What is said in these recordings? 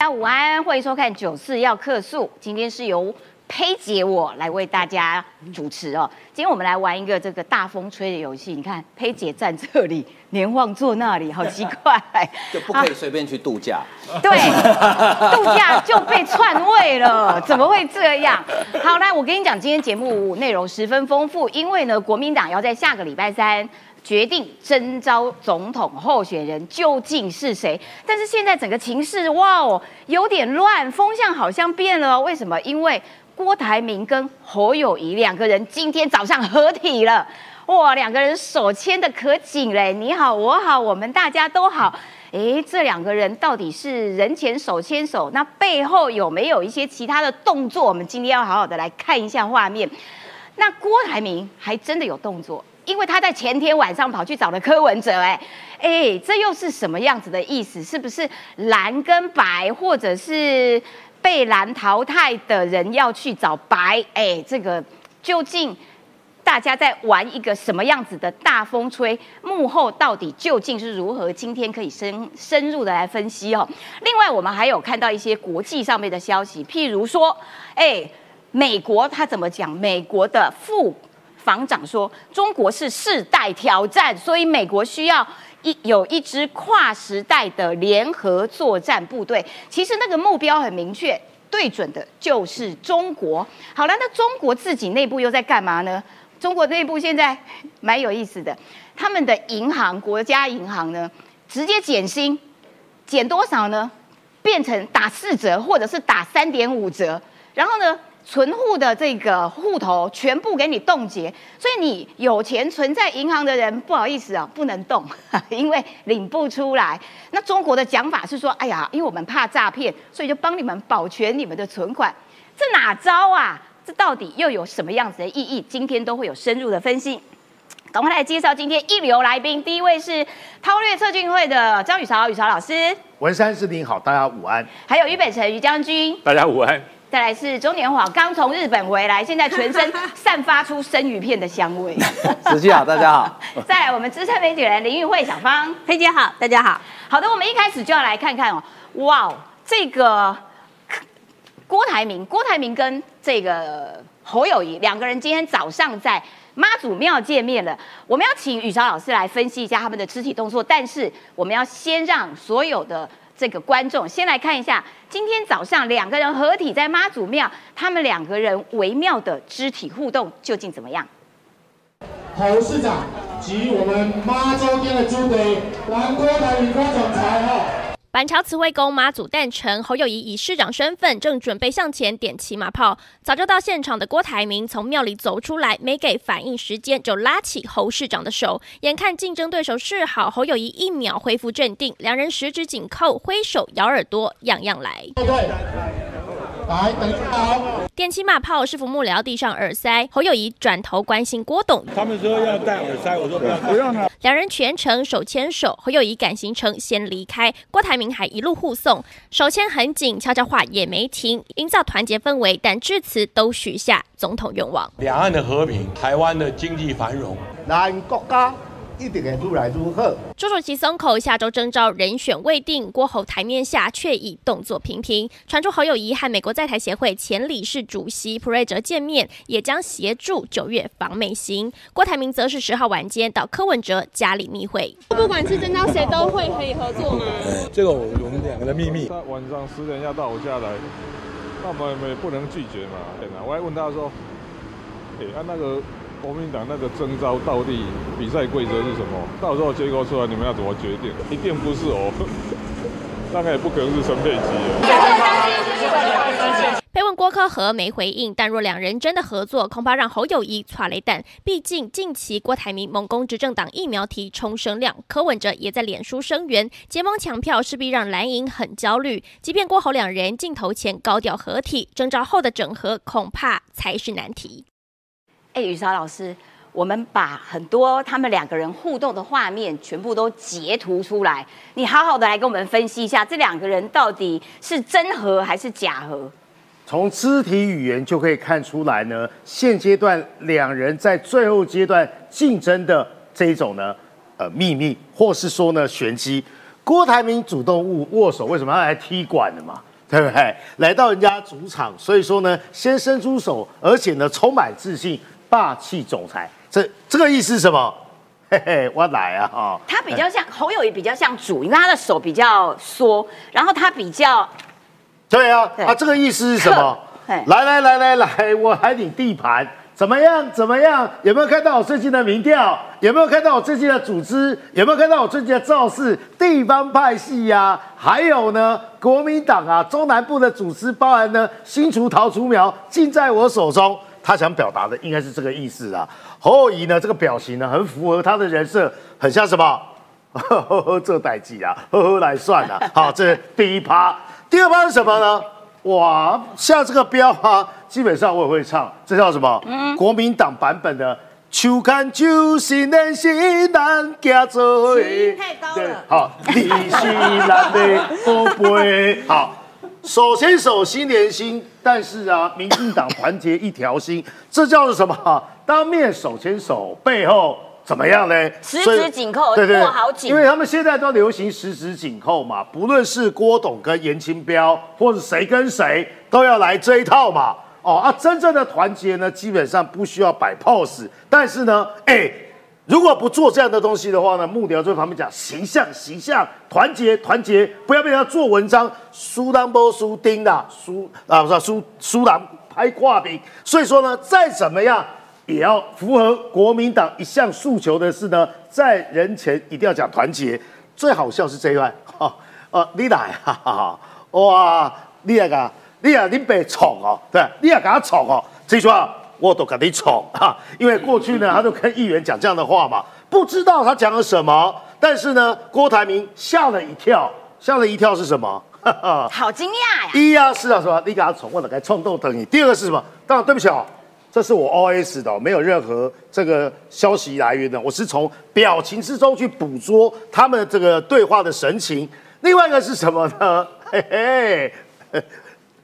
大家午安，欢迎收看《九四要客诉》。今天是由佩姐我来为大家主持哦。今天我们来玩一个这个大风吹的游戏。你看，佩姐站这里，年晃坐那里，好奇怪。就不可以随便去度假。对，度假就被篡位了，怎么会这样？好，来，我跟你讲，今天节目内容十分丰富，因为呢，国民党要在下个礼拜三。决定征召总统候选人究竟是谁？但是现在整个情势哇哦有点乱，风向好像变了。为什么？因为郭台铭跟侯友谊两个人今天早上合体了，哇，两个人手牵的可紧嘞！你好，我好，我们大家都好。诶，这两个人到底是人前手牵手，那背后有没有一些其他的动作？我们今天要好好的来看一下画面。那郭台铭还真的有动作。因为他在前天晚上跑去找了柯文哲，哎，哎，这又是什么样子的意思？是不是蓝跟白，或者是被蓝淘汰的人要去找白？哎，这个究竟大家在玩一个什么样子的大风吹？幕后到底究竟是如何？今天可以深深入的来分析哦。另外，我们还有看到一些国际上面的消息，譬如说，哎，美国他怎么讲？美国的副。防长说：“中国是世代挑战，所以美国需要一有一支跨时代的联合作战部队。其实那个目标很明确，对准的就是中国。好了，那中国自己内部又在干嘛呢？中国内部现在蛮有意思的，他们的银行，国家银行呢，直接减薪，减多少呢？变成打四折，或者是打三点五折，然后呢？”存户的这个户头全部给你冻结，所以你有钱存在银行的人，不好意思啊，不能动，因为领不出来。那中国的讲法是说，哎呀，因为我们怕诈骗，所以就帮你们保全你们的存款。这哪招啊？这到底又有什么样子的意义？今天都会有深入的分析。赶快来介绍今天一流来宾，第一位是韬略策进会的张宇潮，宇潮老师。文山师您好，大家午安。还有俞北辰，于将军，大家午安。再来是中年华，刚从日本回来，现在全身散发出生鱼片的香味。子琪好，大家好。再来，我们资深媒体人林玉慧小芳，佩姐好，大家好。好的，我们一开始就要来看看哦，哇，这个郭台铭，郭台铭跟这个侯友谊两个人今天早上在妈祖庙见面了。我们要请宇超老师来分析一下他们的肢体动作，但是我们要先让所有的。这个观众先来看一下，今天早上两个人合体在妈祖庙，他们两个人微妙的肢体互动究竟怎么样？侯市长及我们妈周边的诸位，南郭台领导总裁哈。板桥慈惠宫妈祖诞辰，侯友谊以市长身份正准备向前点骑马炮，早就到现场的郭台铭从庙里走出来，没给反应时间就拉起侯市长的手，眼看竞争对手示好，侯友谊一秒恢复镇定，两人十指紧扣，挥手咬耳朵，样样来。来，等好。电骑马炮，师傅幕僚递上耳塞，侯友谊转头关心郭董。他们说要戴耳塞，我说不要，不用了。两人全程手牵手，侯友谊赶行程先离开，郭台铭还一路护送，手牵很紧，悄悄话也没停，营造团结氛围，但致辞都许下总统愿望：两岸的和平，台湾的经济繁荣，南国家。一点点出来如何？朱主席松口，下周征召人选未定。郭侯台面下却已动作频频传出侯友谊和美国在台协会前理事主席普瑞哲见面，也将协助九月访美行。郭台铭则是十号晚间到柯文哲家里密会。不管是征召谁，都会可以合作吗？这个我们两个的秘密。他晚上十点要到我家来，那我们也不能拒绝嘛。我还问他说：“哎，按那个。”国民党那个征召到底比赛规则是什么？到时候结果出来，你们要怎么决定？一定不是我，大概也不可能是陈佩琪。被问郭科和没回应，但若两人真的合作，恐怕让侯友谊抓雷弹。毕竟近期郭台铭猛攻执政党疫苗题冲声量，柯文哲也在脸书声援，结盟抢票势必让蓝营很焦虑。即便郭侯两人镜头前高调合体，征召后的整合恐怕才是难题。哎，雨莎老师，我们把很多他们两个人互动的画面全部都截图出来，你好好的来跟我们分析一下，这两个人到底是真和还是假和？从肢体语言就可以看出来呢，现阶段两人在最后阶段竞争的这一种呢，呃，秘密或是说呢玄机。郭台铭主动握握手，为什么要来踢馆的嘛？对不对？来到人家主场，所以说呢，先伸出手，而且呢，充满自信，霸气总裁。这这个意思是什么？嘿嘿，我来啊！哈，他比较像侯友谊，比较像主，因为他的手比较缩，然后他比较对啊，对啊，这个意思是什么？来来来来来，我来你地盘，怎么样？怎么样？有没有看到我最近的民调？有没有看到我最近的组织？有没有看到我最近的造势？地方派系呀、还有呢，国民党啊，中南部的组织，包含呢新竹桃竹苗，尽在我手中。他想表达的应该是这个意思啊。侯友谊呢，这个表情呢，很符合他的人设，很像什么？呵呵呵，这代际啊，呵呵来算了。好，这是第一趴。第二趴是什么呢？哇，像这个标啊，基本上我也会唱，这叫什么？国民党版本的。秋干秋新年新难行做伙，太高了好，你是咱的宝贝。好，手牵手心连心，但是啊，民进党团结一条心，这叫做什么？当面手牵手，背后怎么样呢？十指紧扣对对，握好紧因为他们现在都流行十指紧扣嘛，不论是郭董跟严清标，或者谁跟谁，都要来这一套嘛。哦啊，真正的团结呢，基本上不需要摆 pose，但是呢，哎。如果不做这样的东西的话呢，幕僚就在旁边讲形象、形象、团结、团结，不要被人家做文章，输当波输丁的，输啊不是输输狼拍挂饼。所以说呢，再怎么样也要符合国民党一项诉求的是呢，在人前一定要讲团结。最好笑是这一段，哈、呃，你来，哈哈哈，哇，你那个，你啊，你被宠哦，对，你也给他宠哦，这句话我都给你宠哈，因为过去呢，他就跟议员讲这样的话嘛，不知道他讲了什么，但是呢，郭台铭吓了一跳，吓了一跳是什么？哈哈。好惊讶呀！一呀、是啊，是吧？你给他宠，我的该冲动等你。第二个是什么？当然对不起哦，这是我 OS 的哦，没有任何这个消息来源的，我是从表情之中去捕捉他们这个对话的神情。另外一个是什么呢？嘿嘿，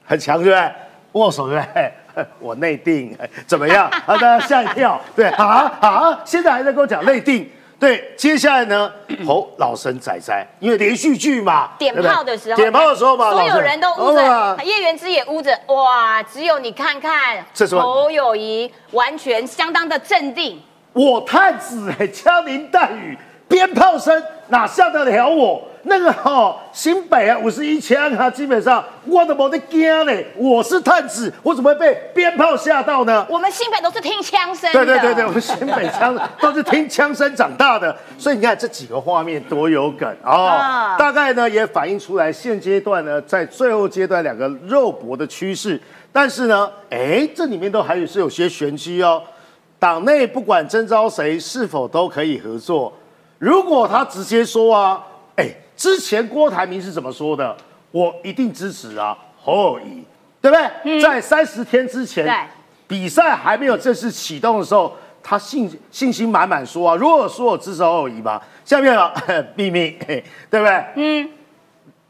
很强对不对？握手对不对？我内定怎么样？啊，大家吓一跳。对啊啊，现在还在跟我讲内定。对，接下来呢，侯老神仔仔，因为连续剧嘛，点炮的时候，点炮的时候嘛，所有人都捂着，叶元之也捂着，哇！只有你看看，侯友谊完全相当的镇定，我太子哎，枪林弹雨，鞭炮声哪吓得了我？那个哈、新北啊，五十一枪啊，基本上我都没得惊嘞。我是探子，我怎么会被鞭炮吓到呢？我们新北都是听枪声的，对对对对，我们新北枪 都是听枪声长大的，所以你看这几个画面多有梗哦。啊大概呢也反映出来现阶段呢在最后阶段两个肉搏的趋势，但是呢，哎，这里面都还是有些玄机哦。党内不管征召谁，是否都可以合作？如果他直接说啊，哎，之前郭台铭是怎么说的？我一定支持啊，侯友谊，对不对？在三十天之前，比赛还没有正式启动的时候，他信信心满满说啊，如果说我支持侯友谊嘛，下面啊 秘密，对不对？嗯，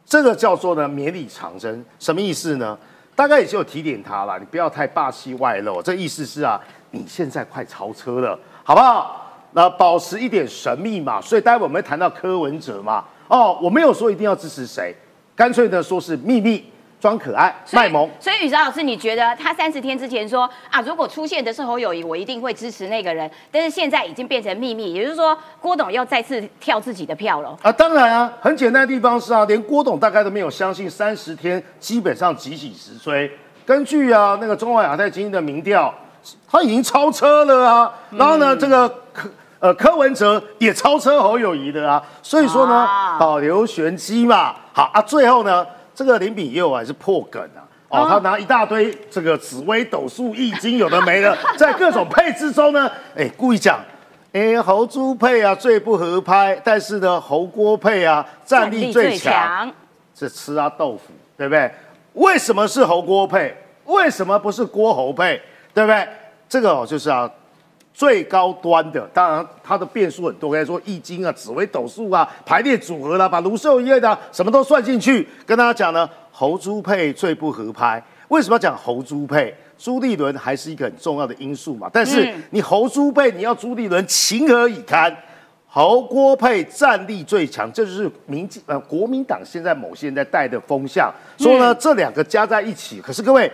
这个叫做呢绵里藏针，什么意思呢？大概也就提点他了，你不要太霸气外露。这意思是啊，你现在快超车了，好不好？那保持一点神秘嘛。所以待会我们会谈到柯文哲嘛。哦，我没有说一定要支持谁，干脆呢说是秘密，装可爱，卖萌。所以宇哲老师，你觉得他三十天之前说啊，如果出现的是侯友谊，我一定会支持那个人，但是现在已经变成秘密，也就是说郭董要再次跳自己的票了。啊，当然啊，很简单的地方是啊，连郭董大概都没有相信三十天基本上几起直追。根据啊那个中华亚太经济的民调，他已经超车了啊。然后呢，这个柯呃柯文哲也超车侯友谊的啊。所以说呢，啊保留玄机嘛。好啊，最后呢，这个林炳佑还是破梗啊。哦，他拿一大堆这个紫微斗数、易经，有的没的，在各种配置中呢，哎，故意讲，哎，侯朱配啊最不合拍，但是呢，侯郭配啊战力最强，是吃啊豆腐，对不对？为什么是侯郭配？为什么不是郭侯配？对不对？这个哦，就是啊，最高端的，当然它的变数很多，可以说易经啊、紫微斗数啊、排列组合啦、把卢秀叶的、什么都算进去。跟大家讲呢，侯猪配最不合拍。为什么要讲侯猪配？朱立伦还是一个很重要的因素嘛。但是嗯你侯猪配，你要朱立伦情何以堪？侯郭配战力最强，这就是民进呃国民党现在某些人在带的风向，所以呢这两个加在一起，可是各位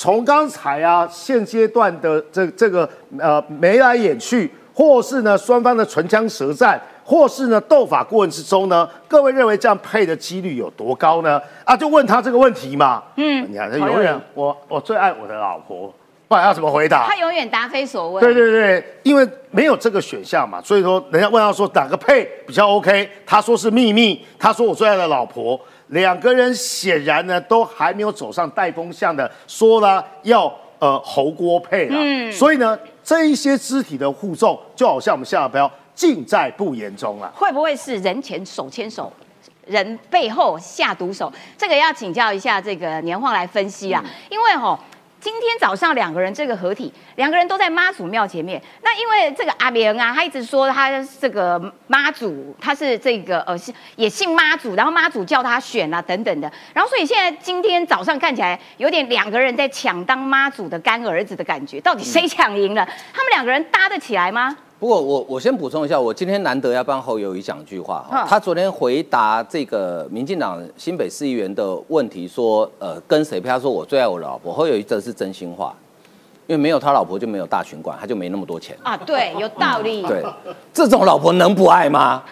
从刚才啊现阶段的这这个呃眉来眼去，或是呢双方的唇枪舌战，或是呢斗法过程之中呢，各位认为这样配的几率有多高呢？啊，就问他这个问题嘛。嗯，你看他永远我我最爱我的老婆，不然要怎么回答？他永远答非所问。对对对，因为没有这个选项嘛，所以说人家问他说哪个配比较 OK，他说是秘密，他说我最爱的老婆，两个人显然呢都还没有走上带风向的，说了要呃侯郭配了，嗯，所以呢这一些肢体的互动就好像我们下标尽在不言中了。会不会是人前手牵手，人背后下毒手？这个要请教一下这个年晃来分析啊，因为吼。今天早上两个人这个合体，两个人都在妈祖庙前面。那因为这个阿明啊，他一直说他这个妈祖，他是这个呃也姓妈祖，然后妈祖叫他选啊等等的。然后所以现在今天早上看起来有点两个人在抢当妈祖的干儿子的感觉，到底谁抢赢了？他们两个人搭得起来吗？不过我我先补充一下，我今天难得要帮侯友谊讲一句话哈。他昨天回答这个民进党新北市议员的问题，说呃跟谁配？他说我最爱我老婆。侯友谊这是真心话，因为没有他老婆就没有大群馆，他就没那么多钱啊。对，有道理。对，这种老婆能不爱吗？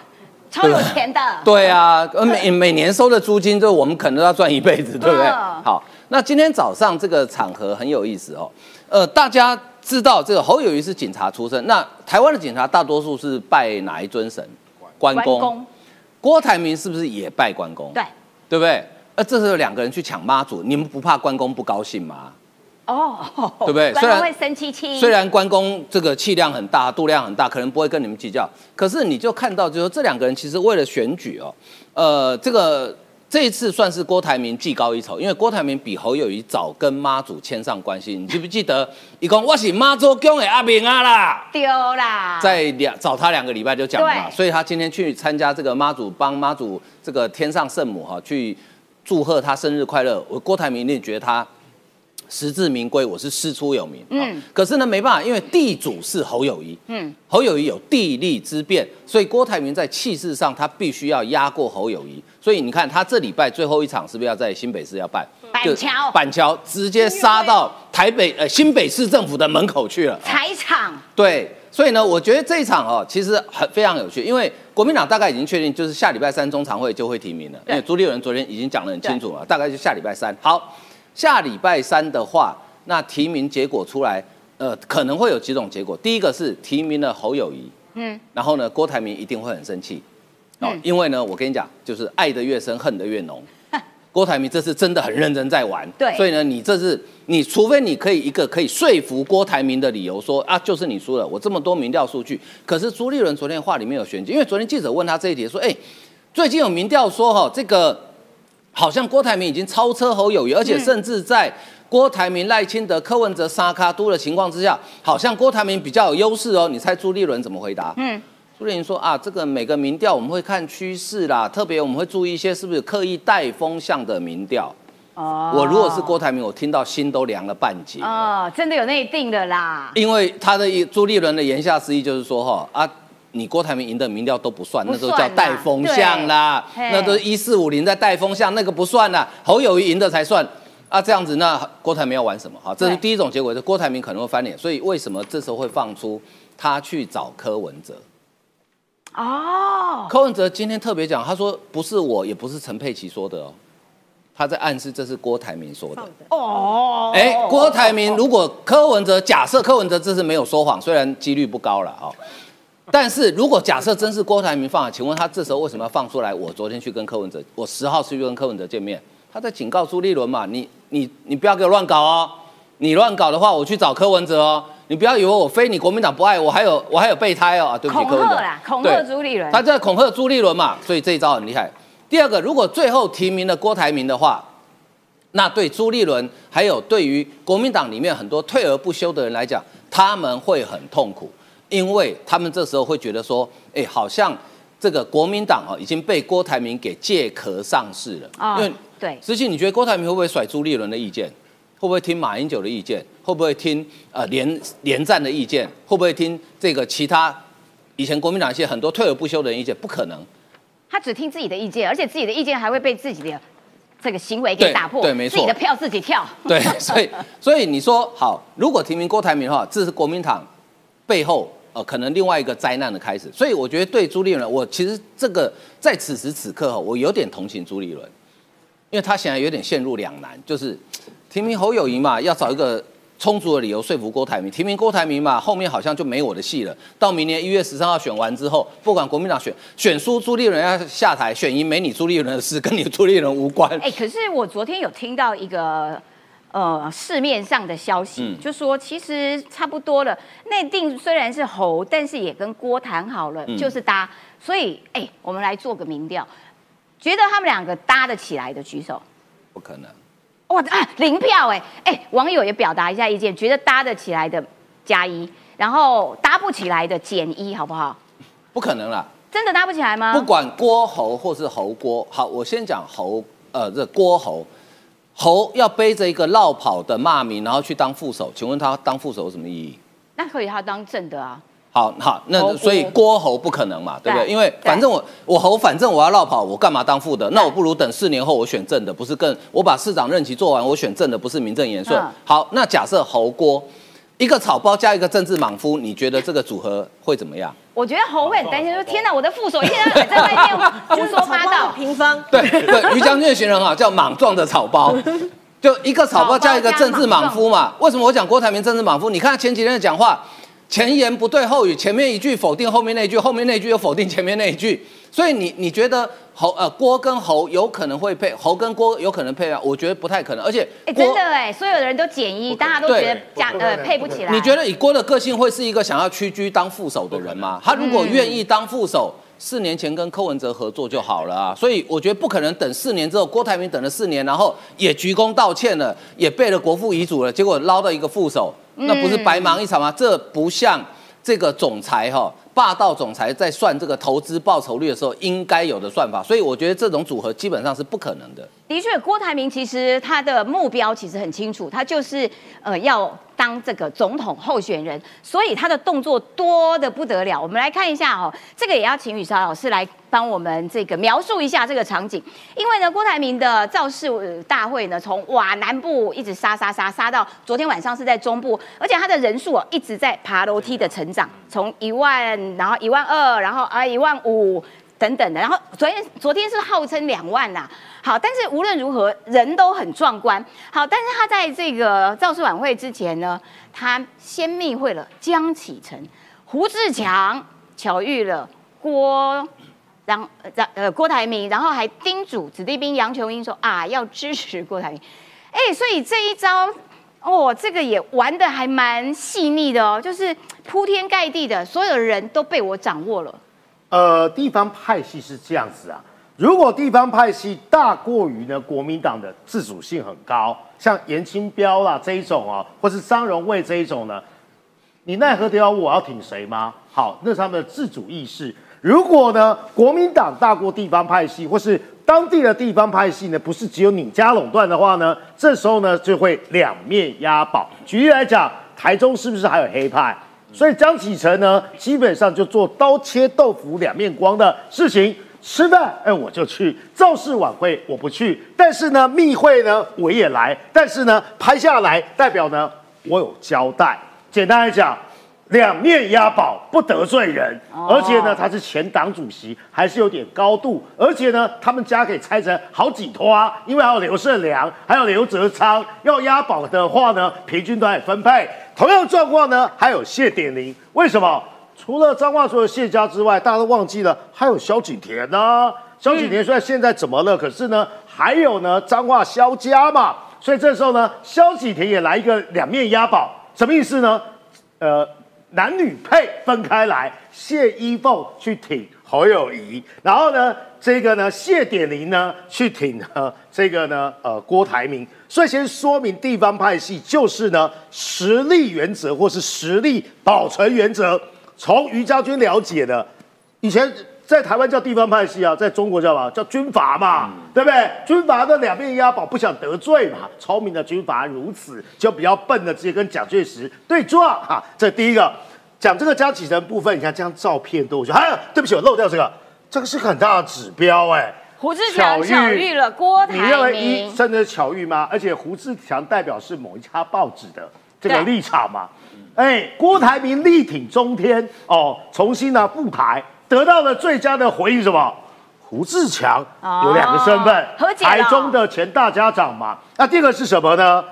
超有钱的。对啊，每每年收的租金，就我们可能要赚一辈子，对不对？好，那今天早上这个场合很有意思哦，呃，大家。知道这个侯友谊是警察出身，那台湾的警察大多数是拜哪一尊神？关公。郭台铭是不是也拜关公？对，对不对？呃，这时候两个人去抢妈祖，你们不怕关公不高兴吗？哦，对不对？虽然会生气气。虽然关公这个气量很大，度量很大，可能不会跟你们计较，可是你就看到，就是说这两个人其实为了选举哦，呃，这个。这一次算是郭台铭技高一筹，因为郭台铭比侯友谊早跟妈祖牵上关系。你记不记得？一共我是妈祖宫的阿明啊啦，丢啦，在两找他两个礼拜就讲了嘛，所以他今天去参加这个妈祖帮妈祖这个天上圣母哈去祝贺他生日快乐。我郭台铭一定觉得他。实至名归，我是师出有名。嗯，可是呢，没办法，因为地主是侯友谊。嗯，侯友谊有地利之便，所以郭台铭在气势上他必须要压过侯友谊。所以你看，他这礼拜最后一场是不是要在新北市要办？板桥，板桥直接杀到台北呃新北市政府的门口去了。踩场。对，所以呢，我觉得这一场哦，其实很非常有趣，因为国民党大概已经确定，就是下礼拜三中常会就会提名了。因为朱立伦昨天已经讲得很清楚了，大概就下礼拜三。好。下礼拜三的话，那提名结果出来，呃，可能会有几种结果。第一个是提名了侯友谊，嗯，然后呢，郭台铭一定会很生气，哦，因为呢，我跟你讲，就是爱的越深，恨的越浓。郭台铭这次真的很认真在玩，对，所以呢，你这次，你除非你可以一个可以说服郭台铭的理由，说啊，就是你输了，我这么多民调数据，可是朱立伦昨天话里面有玄机，因为昨天记者问他这一题，说，哎，最近有民调说哈，这个。好像郭台铭已经超车侯友谊，而且甚至在郭台铭、赖清德、柯文哲、沙卡都的情况之下，好像郭台铭比较有优势哦。你猜朱立伦怎么回答？嗯，朱立伦说啊，这个每个民调我们会看趋势啦，特别我们会注意一些是不是刻意带风向的民调。哦，我如果是郭台铭，我听到心都凉了半截。哦，真的有内定的啦。因为他的朱立伦的言下之意就是说哈啊。你郭台铭赢的民调都不算，那时候叫带风向啦，那都是一四五零在带风向，那个不算啦。侯友谊赢的才算啊，这样子那郭台铭要玩什么？哈，这是第一种结果，是郭台铭可能会翻脸。所以为什么这时候会放出他去找柯文哲？哦，柯文哲今天特别讲，他说不是我，也不是陈佩琪说的哦，他在暗示这是郭台铭说的。哦，哎，郭台铭如果柯文哲假设柯文哲这是没有说谎，虽然几率不高了啊。但是如果假设真是郭台铭放，请问他这时候为什么要放出来？我昨天去跟柯文哲，我十号去跟柯文哲见面，他在警告朱立伦嘛，你你你不要给我乱搞哦，你乱搞的话，我去找柯文哲哦，你不要以为我非你国民党不爱我，还有我还有备胎哦，对不起，恐吓啦，恐吓朱立伦，他在恐吓朱立伦嘛，所以这一招很厉害。第二个，如果最后提名了郭台铭的话，那对朱立伦还有对于国民党里面很多退而不休的人来讲，他们会很痛苦。因为他们这时候会觉得说，哎，好像这个国民党啊已经被郭台铭给借壳上市了。啊，因为对，实际你觉得郭台铭会不会甩朱立伦的意见？会不会听马英九的意见？会不会听呃连连战的意见？会不会听这个其他以前国民党一些很多退而不休的人意见，不可能。他只听自己的意见，而且自己的意见还会被自己的这个行为给打破，对没错自己的票自己跳。对，所以所以你说好，如果提名郭台铭的话，这是国民党背后呃可能另外一个灾难的开始。所以我觉得对朱立伦，我其实这个在此时此刻哈，我有点同情朱立伦，因为他现在有点陷入两难，就是提名侯友谊嘛，要找一个。充足的理由说服郭台铭提名郭台铭嘛，后面好像就没我的戏了。到明年一月十三号选完之后，不管国民党选选输朱立伦要下台，选赢没你朱立伦的事，跟你朱立伦无关。哎、可是我昨天有听到一个呃市面上的消息，嗯就说其实差不多了。内定虽然是侯，但是也跟郭谈好了，嗯就是搭。所以哎、我们来做个民调，觉得他们两个搭得起来的举手。不可能。哇啊，零票哎哎，网友也表达一下意见，觉得搭得起来的加一，然后搭不起来的减一，好不好？不可能啦！真的搭不起来吗？不管郭侯或是侯郭，好，我先讲侯，呃，这郭侯，侯要背着一个绕跑的骂名，然后去当副手，请问他当副手有什么意义？那可以他当正的啊。好好，那所以郭侯不可能嘛，对不对？对因为反正我我侯，反正我要绕跑，我干嘛当副的？那我不如等四年后我选正的，不是更我把市长任期做完，我选正的，不是名正言顺嗯？好，那假设侯郭一个草包加一个政治莽夫，你觉得这个组合会怎么样？我觉得侯会很担心，说天哪，我的副手一天到晚在外面 胡说八道。平方，对对，于将军的形容哈，叫莽撞的草包，就一个草包加一个政治莽夫嘛。为什么我讲郭台铭政治莽夫？你看他前几天的讲话，前言不对后语，前面一句否定后面那一句，后面那一句又否定前面那一句。所以你你觉得侯呃郭跟侯有可能会配，侯跟郭有可能配啊？我觉得不太可能，而且哎，郭真的哎，所有的人都减一，大家都觉得对加呃配不起来。你觉得以郭的个性会是一个想要屈居当副手的人吗？他如果愿意当副手，四年前跟柯文哲合作就好了啊。所以我觉得不可能等四年之后，郭台铭等了四年，然后也鞠躬道歉了，也背了国父遗嘱了，结果捞到一个副手，那不是白忙一场吗？这不像这个总裁哈。霸道总裁在算这个投资报酬率的时候应该有的算法，所以我觉得这种组合基本上是不可能的。的确，郭台铭其实他的目标其实很清楚，他就是呃要当这个总统候选人，所以他的动作多的不得了。我们来看一下哦，这个也要请雨莎老师来帮我们这个描述一下这个场景，因为呢，郭台铭的造势大会呢，从哇南部一直杀杀杀杀到昨天晚上是在中部，而且他的人数哦一直在爬楼梯的成长，从一万，然后一万二，然后啊一万五。等等的，然后昨天昨天是号称两万呐、好，但是无论如何人都很壮观，好，但是他在这个造势晚会之前呢，他先密会了江启臣、胡志强，巧遇了郭。然让呃郭台铭，然后还叮嘱子弟兵杨琼英说啊要支持郭台铭，哎，所以这一招哦，这个也玩的还蛮细腻的哦，就是铺天盖地的，所有人都被我掌握了。呃，地方派系是这样子啊。如果地方派系大过于呢国民党的自主性很高，像严清标啦这一种啊，或是张荣卫这一种呢，你奈何得了我要挺谁吗？好，那是他们的自主意识。如果呢国民党大过地方派系，或是当地的地方派系呢，不是只有你家垄断的话呢，这时候呢就会两面押宝。举例来讲，台中是不是还有黑派？所以江启臣呢，基本上就做刀切豆腐两面光的事情。吃饭，哎，我就去；造势晚会我不去，但是呢，密会呢我也来。但是呢，拍下来代表呢我有交代。简单来讲，两面押宝不得罪人，而且呢他是前党主席，还是有点高度。而且呢，他们家可以拆成好几拖啊，因为还有刘胜良，还有刘哲昌。要押宝的话呢，平均都来分配。同样状况呢，还有谢点玲，为什么？除了张化所有谢家之外，大家都忘记了还有萧景田呢、萧景田虽然现在怎么了，可是呢，还有呢张化萧家嘛，所以这时候呢，萧景田也来一个两面押宝，什么意思呢？呃，男女配分开来，谢依凤去挺侯友谊，然后呢，这个呢谢点玲呢去挺呢这个呢呃郭台铭，所以先说明地方派系就是呢实力原则或是实力保存原则。从于家军了解的，以前在台湾叫地方派系啊，在中国叫什么？叫军阀嘛，对不对？军阀的两面押宝，不想得罪嘛。聪明的军阀如此，就比较笨的直接跟蒋介石对撞哈。这第一个，讲这个加几成部分，你看这张照片都我觉得，还有对不起，我漏掉这个，这个是很大的指标哎。胡志强巧遇了郭台你铭，认为一真的是巧遇吗？而且胡志强代表是某一家报纸的这个立场嘛？哎，郭台铭力挺中天哦，重新呢复台，得到了最佳的回应什么？胡志强哦有两个身份，台中的前大家长嘛。那第二个是什么呢？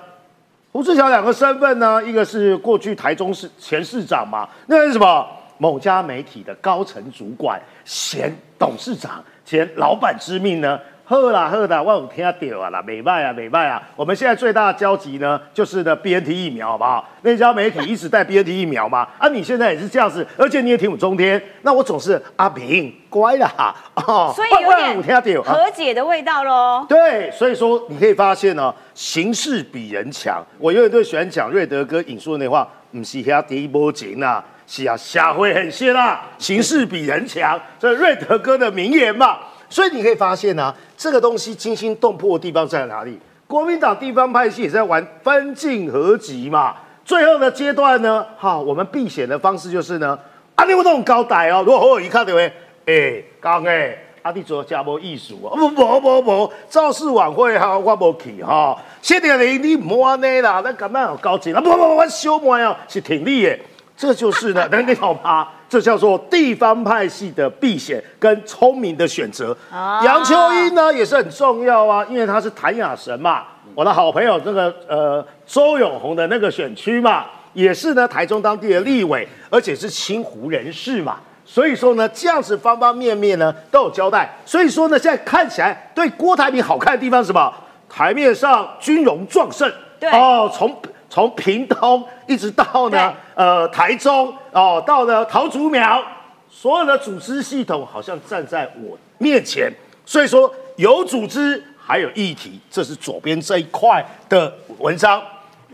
胡志强两个身份呢，一个是过去台中市前市长嘛，那个是什么？某家媒体的高层主管，前董事长，前老板之命呢？喝啦喝啦，我有听到啊啦，美卖啊美卖啊！我们现在最大的交集呢，就是呢 BNT 疫苗，好不好？那家媒体一直带 BNT 疫苗嘛，啊，你现在也是这样子，而且你也挺我中天，那我总是阿平乖啦，哦，所以有我我有听到和解的味道喽。对，所以说你可以发现呢，形势比人强。我永远都喜欢讲瑞德哥引述的那话，唔是遐第一波情呐，是啊，社会很险啦，形势比人强，这是瑞德哥的名言嘛。所以你可以发现呢、这个东西惊心动魄的地方在哪里？国民党地方派系也在玩分进合集嘛。最后的阶段呢，哈，我们避险的方式就是呢，啊，你有那种高台哦，如果好有一看到会，哎，讲诶。阿弟做加无艺术啊？无无无无，造势晚会哈，我无去哈。谢点你你唔安尼啦，那感觉有高级啦。不不不，我小妹哦，是挺力耶。这就是呢，能给好吗？这叫做地方派系的避险跟聪明的选择。啊杨秋英呢也是很重要啊，因为他是谭雅神嘛，我的好朋友那个呃周永红的那个选区嘛，也是呢台中当地的立委，而且是清湖人士嘛。所以说呢，这样子方方面面呢都有交代。所以说呢，现在看起来对郭台铭好看的地方是什么？台面上军容壮盛，对哦，从从屏东一直到呢呃台中哦，到了桃竹苗，所有的组织系统好像站在我面前。所以说有组织还有议题，这是左边这一块的文章。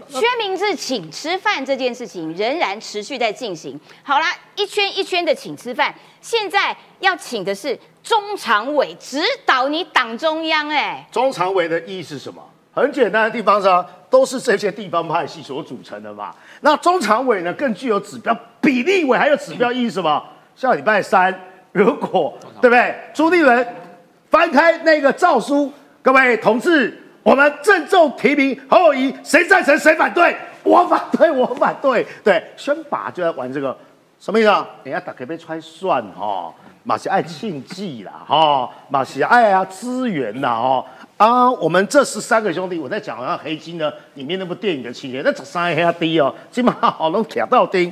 薛明志请吃饭这件事情仍然持续在进行。好啦，一圈一圈的请吃饭，现在要请的是中常委指导你党中央、哎，中常委的意义是什么？很简单的地方上，都是这些地方派系所组成的嘛。那中常委呢，更具有指标比例委还有指标意义是什么？下礼拜三，如果对不对？朱立伦翻开那个诏书，各位同志，我们郑重提名侯友谊，谁赞成谁反对？我反对，我反对。对，宣拔就在玩这个，什么意思啊？人家打开被揣算哈，马是爱庆忌啦哈，马是爱啊资源啦哦啊，我们这十三个兄弟，我在讲好像黑金呢里面那部电影的情节，那十三个兄弟哦，基本上好能挑到钉。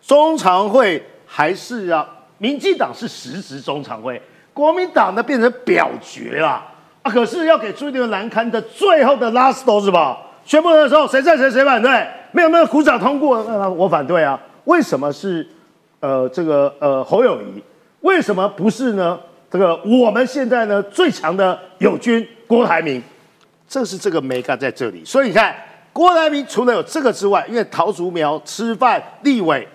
中常会还是啊，民进党是实质中常会，国民党呢变成表决啦啊，可是要给朱立伦难堪的最后的 last 都是吧？宣布的时候谁赞成谁反对？没有没有鼓掌通过，呃，我反对啊。为什么是呃这个呃侯友谊？为什么不是呢？这个我们现在呢最强的友军郭台铭，这是这个美感在这里。所以你看，郭台铭除了有这个之外，因为桃竹苗吃饭立委。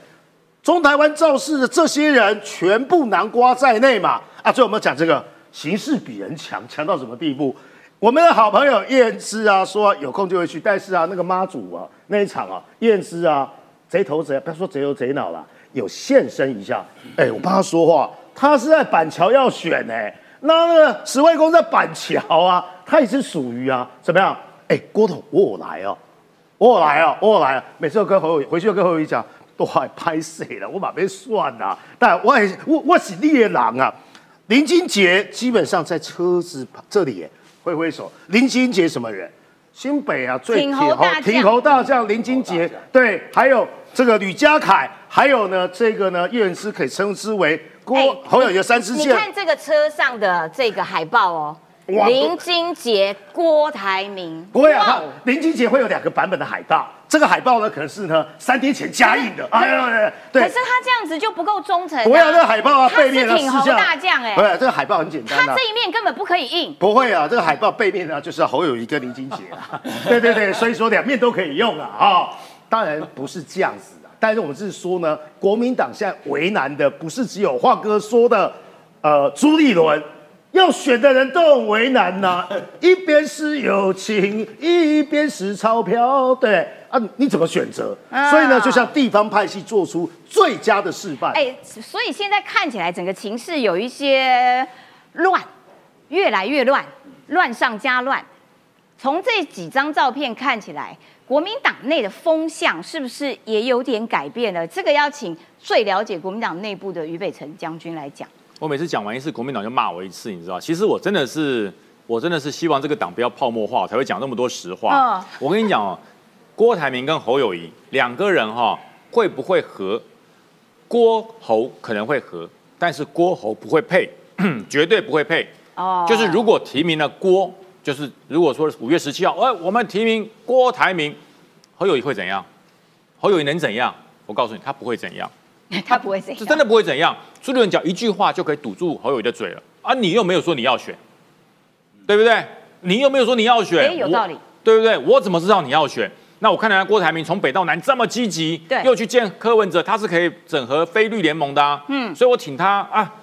中台湾造势的这些人全部南瓜在内嘛？啊，最后我们讲这个形势比人强，强到什么地步？我们的好朋友燕之啊，说有空就会去，但是啊，那个妈祖啊那一场啊，燕之啊贼头贼，不要说贼头贼脑了，有现身一下。哎，我帮他说话，他是在板桥要选哎、那那个石卫公在板桥啊，他也是属于啊，怎么样？哎，郭董我有来哦。我有来啊，我有来啊！每次都跟侯友回去都跟侯友谊讲，都还拍谁了？我马被算了，但我也我我是猎狼啊。林金杰基本上在车子这里耶挥挥手。林金杰什么人？新北啊，最挺侯大将挺侯大将林金杰，对，还有这个吕家凯，还有呢这个呢叶元之可以称之为侯友谊的三支箭。你看这个车上的这个海报哦，林金杰、郭台铭，不会啊，林金杰会有两个版本的海报，这个海报呢可能是呢三天前加印的，哎呀，对，可是他这样子就不够忠诚、啊。不会啊，这个海报啊背面啊是挺侯大将哎、不是这个海报很简单啊他这。一面根本不可以印。不会啊，这个海报背面呢就是侯友谊跟林金杰啊，对对对，所以说两面都可以用啊啊、当然不是这样子的，但是我们是说呢，国民党现在为难的不是只有华哥说的，呃，朱立伦，要选的人都很为难呐、一边是友情，一边是钞票，对啊，你怎么选择？啊所以呢，就像地方派系做出最佳的示范。哎，所以现在看起来整个情势有一些乱，越来越乱，乱上加乱。从这几张照片看起来，国民党内的风向是不是也有点改变了？这个要请最了解国民党内部的于北辰将军来讲。我每次讲完一次，国民党就骂我一次，你知道？其实我真的是，我真的是希望这个党不要泡沫化，我才会讲那么多实话。嗯我跟你讲哦，郭台铭跟侯友谊两个人哈、会不会和？郭侯可能会合，但是郭侯不会配，绝对不会配。哦就是如果提名了郭，就是如果说五月十七号，哎，我们提名郭台铭，侯友谊会怎样？侯友谊能怎样？我告诉你，他不会怎样。他不会怎样，这真的不会怎样。朱立伦讲一句话就可以堵住侯友谊的嘴了啊！你又没有说你要选，对不对？你又没有说你要选，哎有道理对不对？我怎么知道你要选？那我看人家郭台铭从北到南这么积极，对又去见柯文哲，他是可以整合非绿联盟的、啊，嗯所以我请他啊。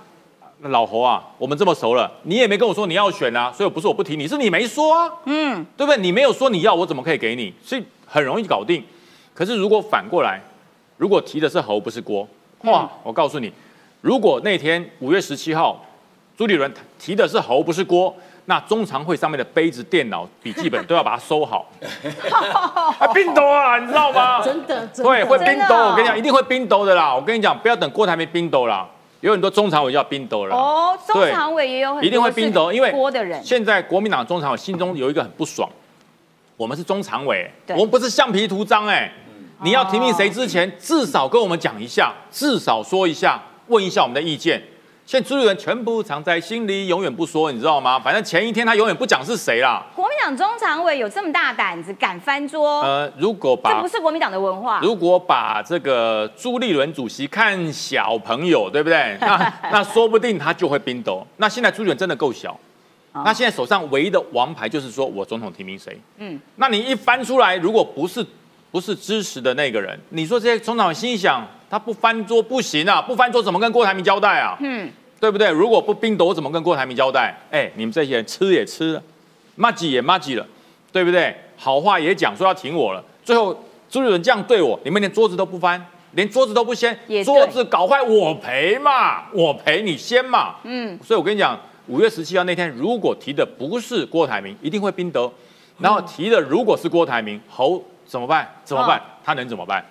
那老侯啊，我们这么熟了，你也没跟我说你要选啊，所以不是我不提你，是你没说啊，嗯，对不对？你没有说你要，我怎么可以给你？所以很容易搞定。可是如果反过来，如果提的是侯不是郭，哇，嗯我告诉你，如果那天五月十七号，朱立伦提的是侯不是郭，那中常会上面的杯子、电脑、笔记本 都要把它收好，啊冰斗啊，你知道吗？真的，真的对，会冰斗，我跟你讲，一定会冰斗的啦。我跟你讲，不要等郭台铭冰斗啦，有很多中常委要冰斗了。哦，中常委也有很多一定会冰斗，因为现在国民党中常委心中有一个很不爽，我们是中常委，我们不是橡皮图章哎。你要提名谁之前，至少跟我们讲一下，至少说一下，问一下我们的意见。现在朱立伦全部藏在心里，永远不说，你知道吗？反正前一天他永远不讲是谁啦。国民党中常委有这么大胆子，敢翻桌，呃，如果把这把不是国民党的文化。如果把这个朱立伦主席看小朋友，对不对？那那说不定他就会冰斗。那现在朱立伦真的够小，那现在手上唯一的王牌就是说我总统提名谁？嗯，那你一翻出来，如果不是不是支持的那个人，你说这些中常委心里想，他不翻桌不行啊，不翻桌怎么跟郭台铭交代啊？嗯，对不对？如果不冰斗，我怎么跟郭台铭交代？哎，你们这些人吃也吃了，骂几也骂几了，对不对？好话也讲，说要挺我了，最后朱立伦这样对我，你们连桌子都不翻，连桌子都不掀桌子搞坏我赔嘛，我赔你先嘛。嗯，所以我跟你讲，五月十七号那天，如果提的不是郭台铭，一定会冰斗；然后提的如果是郭台铭，侯怎么办？怎么办？他能怎么办？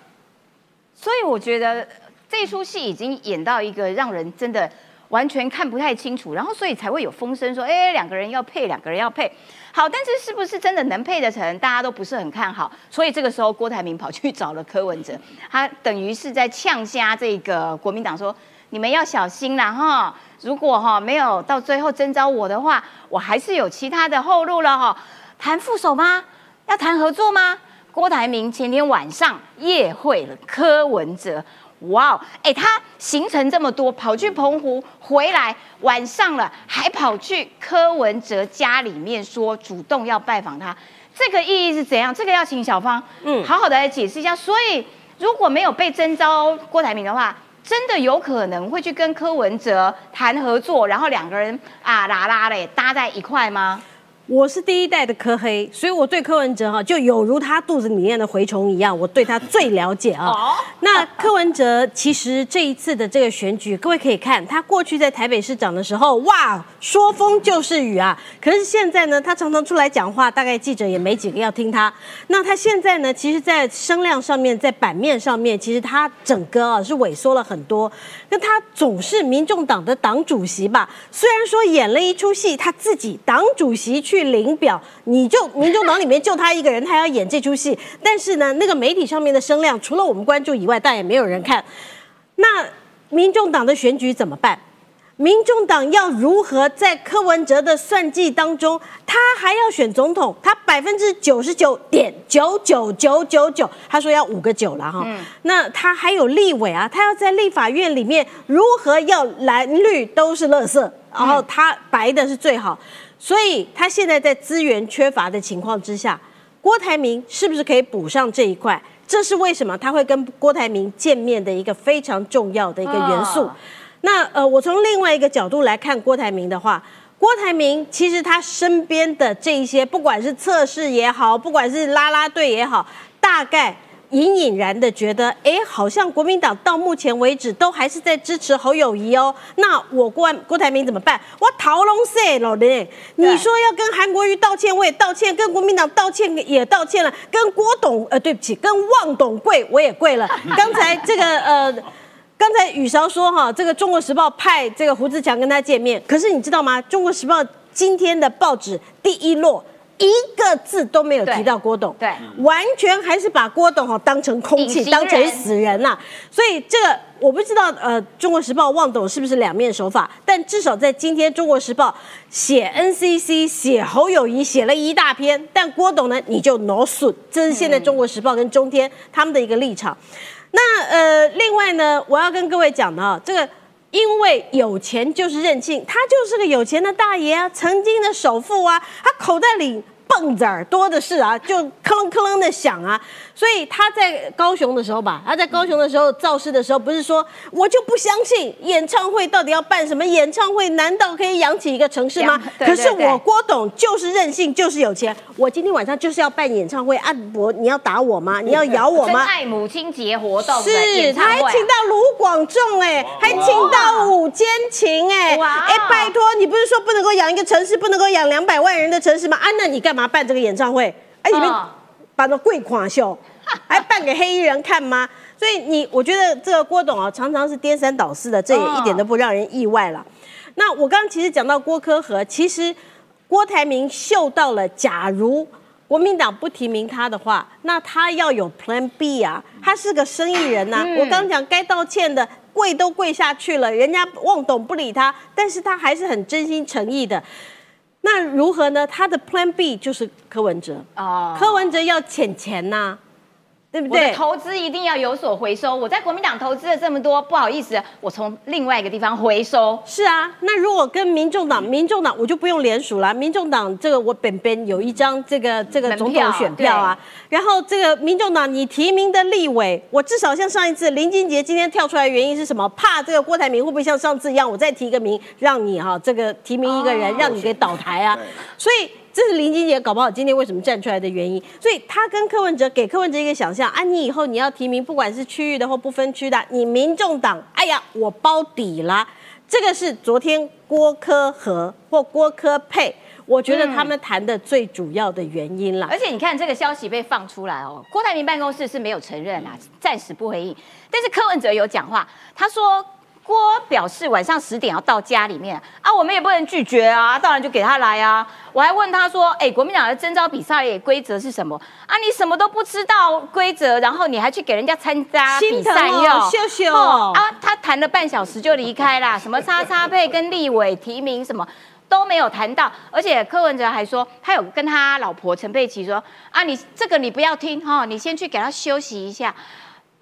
所以我觉得这出戏已经演到一个让人真的完全看不太清楚，然后所以才会有风声说，哎，两个人要配，两个人要配。好，但是是不是真的能配得成，大家都不是很看好。所以这个时候，郭台铭跑去找了柯文哲，他等于是在呛瞎这个国民党说，你们要小心啦哈！如果哈没有到最后征召我的话，我还是有其他的后路了哈。谈副手吗？要谈合作吗？郭台铭前天晚上夜会了柯文哲，哇哦，哎，他行程这么多，跑去澎湖回来，晚上了还跑去柯文哲家里面说主动要拜访他，这个意义是怎样？这个要请小芳嗯好好的来解释一下。所以如果没有被征召郭台铭的话，真的有可能会去跟柯文哲谈合作，然后两个人啊啦啦嘞搭在一块吗？我是第一代的柯黑，所以我对柯文哲哈就有如他肚子里面的蛔虫一样，我对他最了解啊。哦那柯文哲其实这一次的这个选举，各位可以看他过去在台北市长的时候，哇，说风就是雨啊。可是现在呢，他常常出来讲话，大概记者也没几个要听他。那他现在呢，其实，在声量上面，在版面上面，其实他整个啊是萎缩了很多。那他总是民众党的党主席吧？虽然说演了一出戏，他自己党主席去领表，你就民众党里面就他一个人，他要演这出戏。但是呢，那个媒体上面的声量，除了我们关注以外，大家也没有人看。那民众党的选举怎么办？民众党要如何在柯文哲的算计当中，他还要选总统？他百分之九十九点九九九九九，他说要五个九了哈。那他还有立委啊，他要在立法院里面如何要蓝绿都是垃圾，然后他白的是最好。所以他现在在资源缺乏的情况之下，郭台铭是不是可以补上这一块？这是为什么他会跟郭台铭见面的一个非常重要的一个元素。哦那呃，我从另外一个角度来看郭台铭的话，郭台铭其实他身边的这一些，不管是测试也好，不管是拉拉队也好，大概。隐隐然的觉得，哎，好像国民党到目前为止都还是在支持侯友谊哦。那我郭郭台铭怎么办？我逃龙塞了嘞！你说要跟韩国瑜道歉，我也道歉；跟国民党道歉也道歉了；跟郭董，呃，对不起，跟旺董跪我也跪了。刚才这个，呃，刚才雨韶说哈，这个《中国时报》派这个胡志强跟他见面，可是你知道吗？《中国时报》今天的报纸第一摞。一个字都没有提到郭董，对，完全还是把郭董哈当成空气，当成死人呐。所以这个我不知道，呃，《中国时报》望董是不是两面手法？但至少在今天，《中国时报》写 NCC 写侯友谊写了一大篇，但郭董呢，你就挪损。这是现在《中国时报》跟中天他们的一个立场。那呃，另外呢，我要跟各位讲的啊，这个因为有钱就是任性，他就是个有钱的大爷啊，曾经的首富啊，他口袋里。蹦子儿多的是啊，就吭楞吭楞的响啊，所以他在高雄的时候吧，他在高雄的时候造势的时候，不是说我就不相信演唱会到底要办什么演唱会？难道可以养起一个城市吗？可是我郭董就是任性，就是有钱。我今天晚上就是要办演唱会，啊，我你要打我吗？你要咬我吗？爱母亲节活动是，他还请到卢广仲哎，还请到五间琴哎，哎，拜托你不是说不能够养一个城市，不能够养两百万人的城市吗？啊，那你干嘛？办这个演唱会，哎，你们把那贵垮秀，还 办给黑衣人看吗？所以你，我觉得这个郭董啊，常常是颠三倒四的，这也一点都不让人意外了。那我刚刚其实讲到郭科和，其实郭台铭嗅到了，假如国民党不提名他的话，那他要有 Plan B 啊，他是个生意人呐。我刚讲该道歉的跪都跪下去了，人家望董不理他，但是他还是很真心诚意的。那如何呢？他的 Plan B 就是柯文哲啊，柯文哲要钱钱呐。对不对？投资一定要有所回收。我在国民党投资了这么多，不好意思，我从另外一个地方回收。是啊，那如果跟民众党，民众党我就不用联署了。民众党这个我本本有一张这个这个总统选票啊，然后这个民众党你提名的立委，我至少像上一次林金杰今天跳出来原因是什么？怕这个郭台铭会不会像上次一样，我再提一个名让你哈这个提名一个人让你给倒台啊？所以。这是林金杰搞不好今天为什么站出来的原因，所以他跟柯文哲给柯文哲一个想象啊，你以后你要提名，不管是区域的或不分区的，你民众党，哎呀，我包底了。这个是昨天郭科和或郭科配，我觉得他们谈的最主要的原因了。而且你看这个消息被放出来哦，郭台铭办公室是没有承认啊，暂时不回应，但是柯文哲有讲话，他说。郭表示晚上十点要到家里面啊，我们也不能拒绝啊，当然就给他来啊。我还问他说，哎，国民党的征召比赛规则是什么啊？你什么都不知道规则，然后你还去给人家参加比赛哟？秀秀啊，他谈了半小时就离开啦，什么叉叉配跟立委提名什么都没有谈到，而且柯文哲还说，他有跟他老婆陈佩琪说啊，你这个你不要听哈，你先去给他休息一下。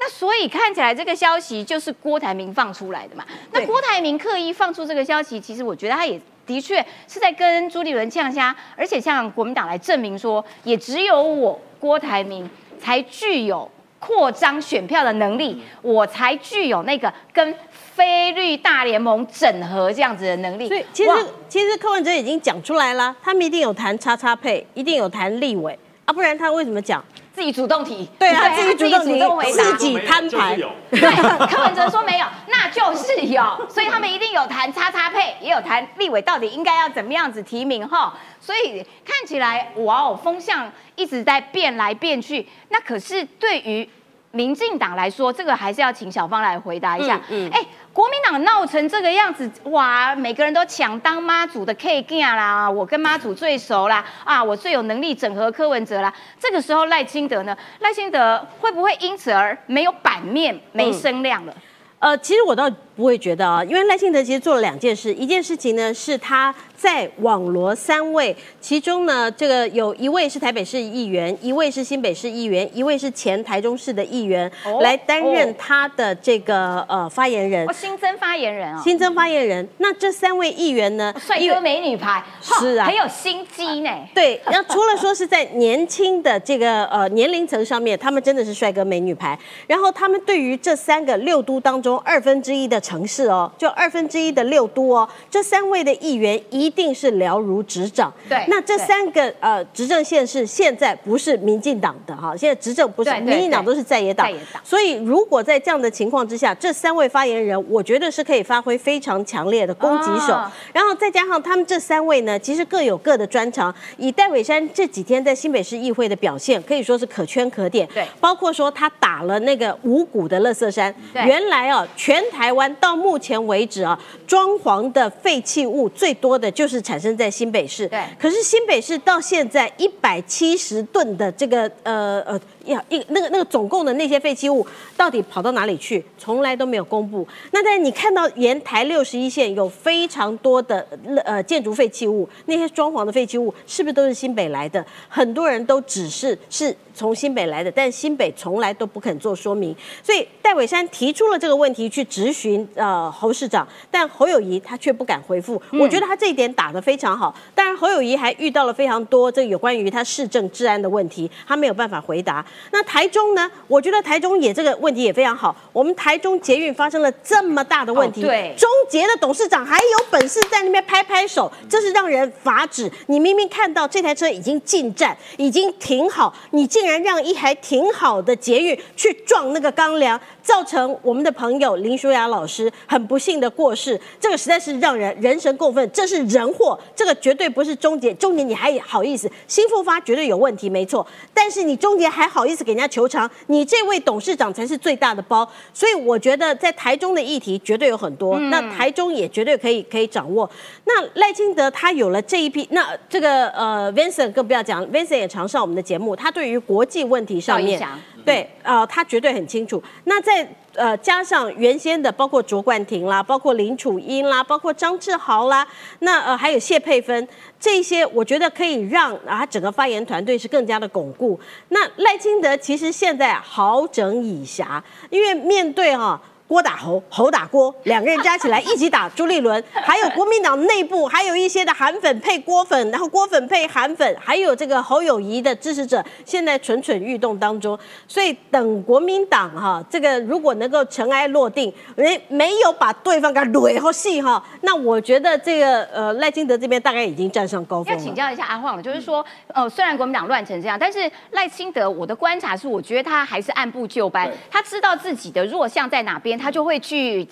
那所以看起来这个消息就是郭台铭放出来的嘛？那郭台铭刻意放出这个消息，其实我觉得他也的确是在跟朱立伦呛虾，而且向国民党来证明说，也只有我郭台铭才具有扩张选票的能力，我才具有那个跟非绿大联盟整合这样子的能力。所以其实其实柯文哲已经讲出来了，他们一定有谈叉叉配，一定有谈立委啊，不然他为什么讲？自己主动提，对啊，自己主动回答，自己摊牌。对，柯文哲说没有，那就是有，所以他们一定有谈叉叉配，也有谈立委到底应该要怎么样子提名哈。所以看起来，哇哦，风向一直在变来变去。那可是对于民进党来说，这个还是要请小芳来回答一下。嗯，哎。国民党闹成这个样子，哇！每个人都抢当妈祖的 K 干啦，我跟妈祖最熟啦，啊，我最有能力整合柯文哲啦。这个时候赖清德呢？赖清德会不会因此而没有版面、没声量了？呃，其实我倒不会觉得啊，因为赖清德其实做了两件事，一件事情呢是他在网罗三位，其中呢这个有一位是台北市议员，一位是新北市议员，一位是前台中市的议员，来担任他的这个呃发言人，新增发言人啊，新增发言人。那这三位议员呢，帅哥美女牌，是啊，很有心机呢。对，那除了说是在年轻的这个呃年龄层上面，他们真的是帅哥美女牌，然后他们对于这三个六都当中。中二分之一的城市哦，就二分之一的六都哦，这三位的议员一定是了如指掌。对那这三个呃执政县市现在不是民进党的哈，现在执政不是民进党都是在野党在野党，所以如果在这样的情况之下，这三位发言人，我觉得是可以发挥非常强烈的攻击手。啊然后再加上他们这三位呢，其实各有各的专长。以戴伟山这几天在新北市议会的表现，可以说是可圈可点。对包括说他打了那个五股的乐色山，对原来啊，全台湾到目前为止啊，装潢的废弃物最多的就是产生在新北市。对可是新北市到现在一百七十吨的这个呃呃呀一那个那个总共的那些废弃物到底跑到哪里去，从来都没有公布。那但是你看到沿台六十一线有非常多的呃建筑废弃物，那些装潢的废弃物是不是都是新北来的？很多人都只是是从新北来的，但新北从来都不肯做说明。所以戴伟山提出了这个问题去质询呃侯市长，但侯友谊他却不敢回复。我觉得他这一点打得非常好。当然侯友谊还遇到了非常多这有关于他市政治安的问题，他没有办法回答。那台中呢？我觉得台中也这个问题也非常好。我们台中捷运发生了这么大的问题，哦对中捷的董事长还有本事在那边拍拍手，这是让人发指。你明明看到这台车已经进站，已经停好，你竟然让一台停好的捷运去撞那个钢梁，造成我们的朋友林淑雅老师很不幸的过世，这个实在是让人人神共愤。这是人祸，这个绝对不是终结。终结你还好意思，新复发绝对有问题，没错。但是你终结还好意思给人家求偿，你这位董事长才是最大的包。所以我觉得在台中的议题绝对有很多，那台中也绝对可以可以掌握。那赖清德他有了这一批，那这个呃 Vincent 更不要讲，Vincent 也常上我们的节目，他对于国际问题上面对，呃，他绝对很清楚。那在呃加上原先的，包括卓冠廷啦，包括林楚英啦，包括张志豪啦，那呃还有谢佩芬，这些我觉得可以让啊整个发言团队是更加的巩固。那赖清德其实现在好整以暇，因为面对哈、郭打侯，侯打郭，两个人加起来一起打朱立伦，还有国民党内部还有一些的韩粉配郭粉，然后郭粉配韩粉，还有这个侯友谊的支持者，现在蠢蠢欲动当中。所以等国民党哈，这个如果能够尘埃落定，没没有把对方给怼后戏哈，那我觉得这个呃赖清德这边大概已经站上高峰。要请教一下阿晃了，就是说，呃，虽然国民党乱成这样，但是赖清德，我的观察是，我觉得他还是按部就班，他知道自己的弱项在哪边，他就会去。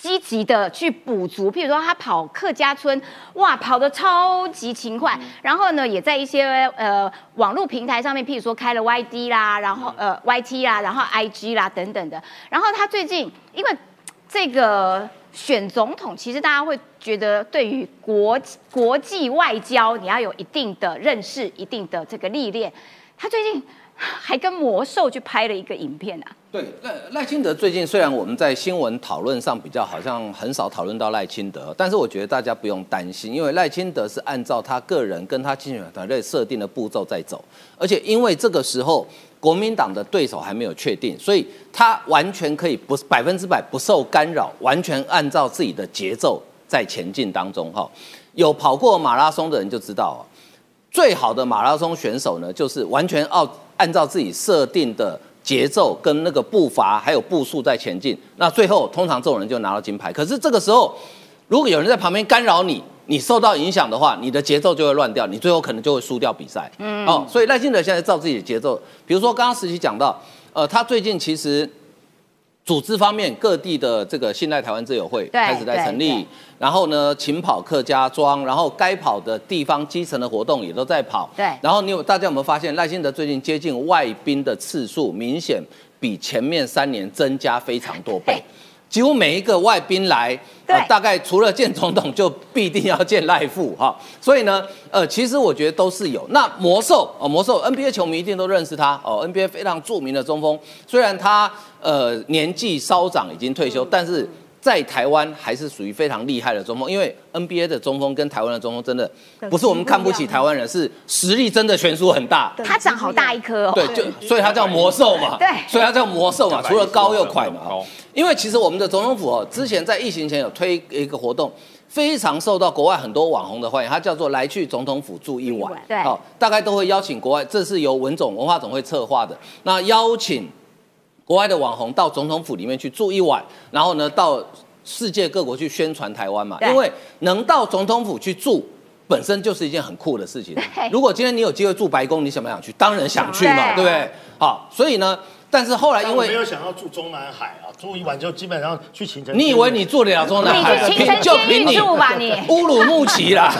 积极的去补足，譬如说他跑客家村，哇，跑得超级勤快。然后呢，也在一些呃网络平台上面，譬如说开了 YD 啦，然后呃 YT 啦，然后 IG 啦等等的。然后他最近因为这个选总统，其实大家会觉得对于国国际外交你要有一定的认识、一定的这个历练。他最近还跟魔兽去拍了一个影片啊，对，赖赖清德最近虽然我们在新闻讨论上比较好像很少讨论到赖清德，但是我觉得大家不用担心，因为赖清德是按照他个人跟他竞选团队设定的步骤在走，而且因为这个时候国民党的对手还没有确定，所以他完全可以不百分之百不受干扰，完全按照自己的节奏在前进当中哈。有跑过马拉松的人就知道，最好的马拉松选手呢，就是完全按按照自己设定的节奏跟那个步伐还有步数在前进。那最后通常这种人就拿到金牌。可是这个时候，如果有人在旁边干扰你，你受到影响的话，你的节奏就会乱掉，你最后可能就会输掉比赛。嗯，哦，所以赖清德现在照自己的节奏，比如说刚刚实习讲到，呃，他最近其实。组织方面，各地的这个信赖台湾自由会对开始在成立然后呢，勤跑客家庄，然后该跑的地方基层的活动也都在跑。对。然后你有大家有没有发现，赖清德最近接近外宾的次数明显比前面三年增加非常多倍？对，几乎每一个外宾来，大概除了见总统，就必定要见赖父哈。所以呢，呃，其实我觉得都是有。那魔兽哦，魔兽 NBA 球迷一定都认识他哦，NBA 非常著名的中锋，虽然他呃年纪稍长，已经退休，但是。在台湾还是属于非常厉害的中锋，因为 NBA 的中锋跟台湾的中锋真的不是我们看不起台湾人，是实力真的悬殊很大。他长好大一颗哦。对，就所以他叫魔兽嘛，对所以他叫魔兽嘛，除了高又快嘛。因为其实我们的总统府哦，之前在疫情前有推一个活动，非常受到国外很多网红的欢迎，它叫做“来去总统府住一晚”。对哦，大概都会邀请国外，这是由文总文化总会策划的，那邀请。国外的网红到总统府里面去住一晚，然后呢到世界各国去宣传台湾嘛，因为能到总统府去住。本身就是一件很酷的事情。如果今天你有机会住白宫，你想不想去？当然想去嘛，对对不对？好，所以呢，但是后来因但我没有想要住中南海啊，住一晚就基本上去秦城。你以为你住得了中南海？你去秦城就监住吧你乌鲁木齐啦。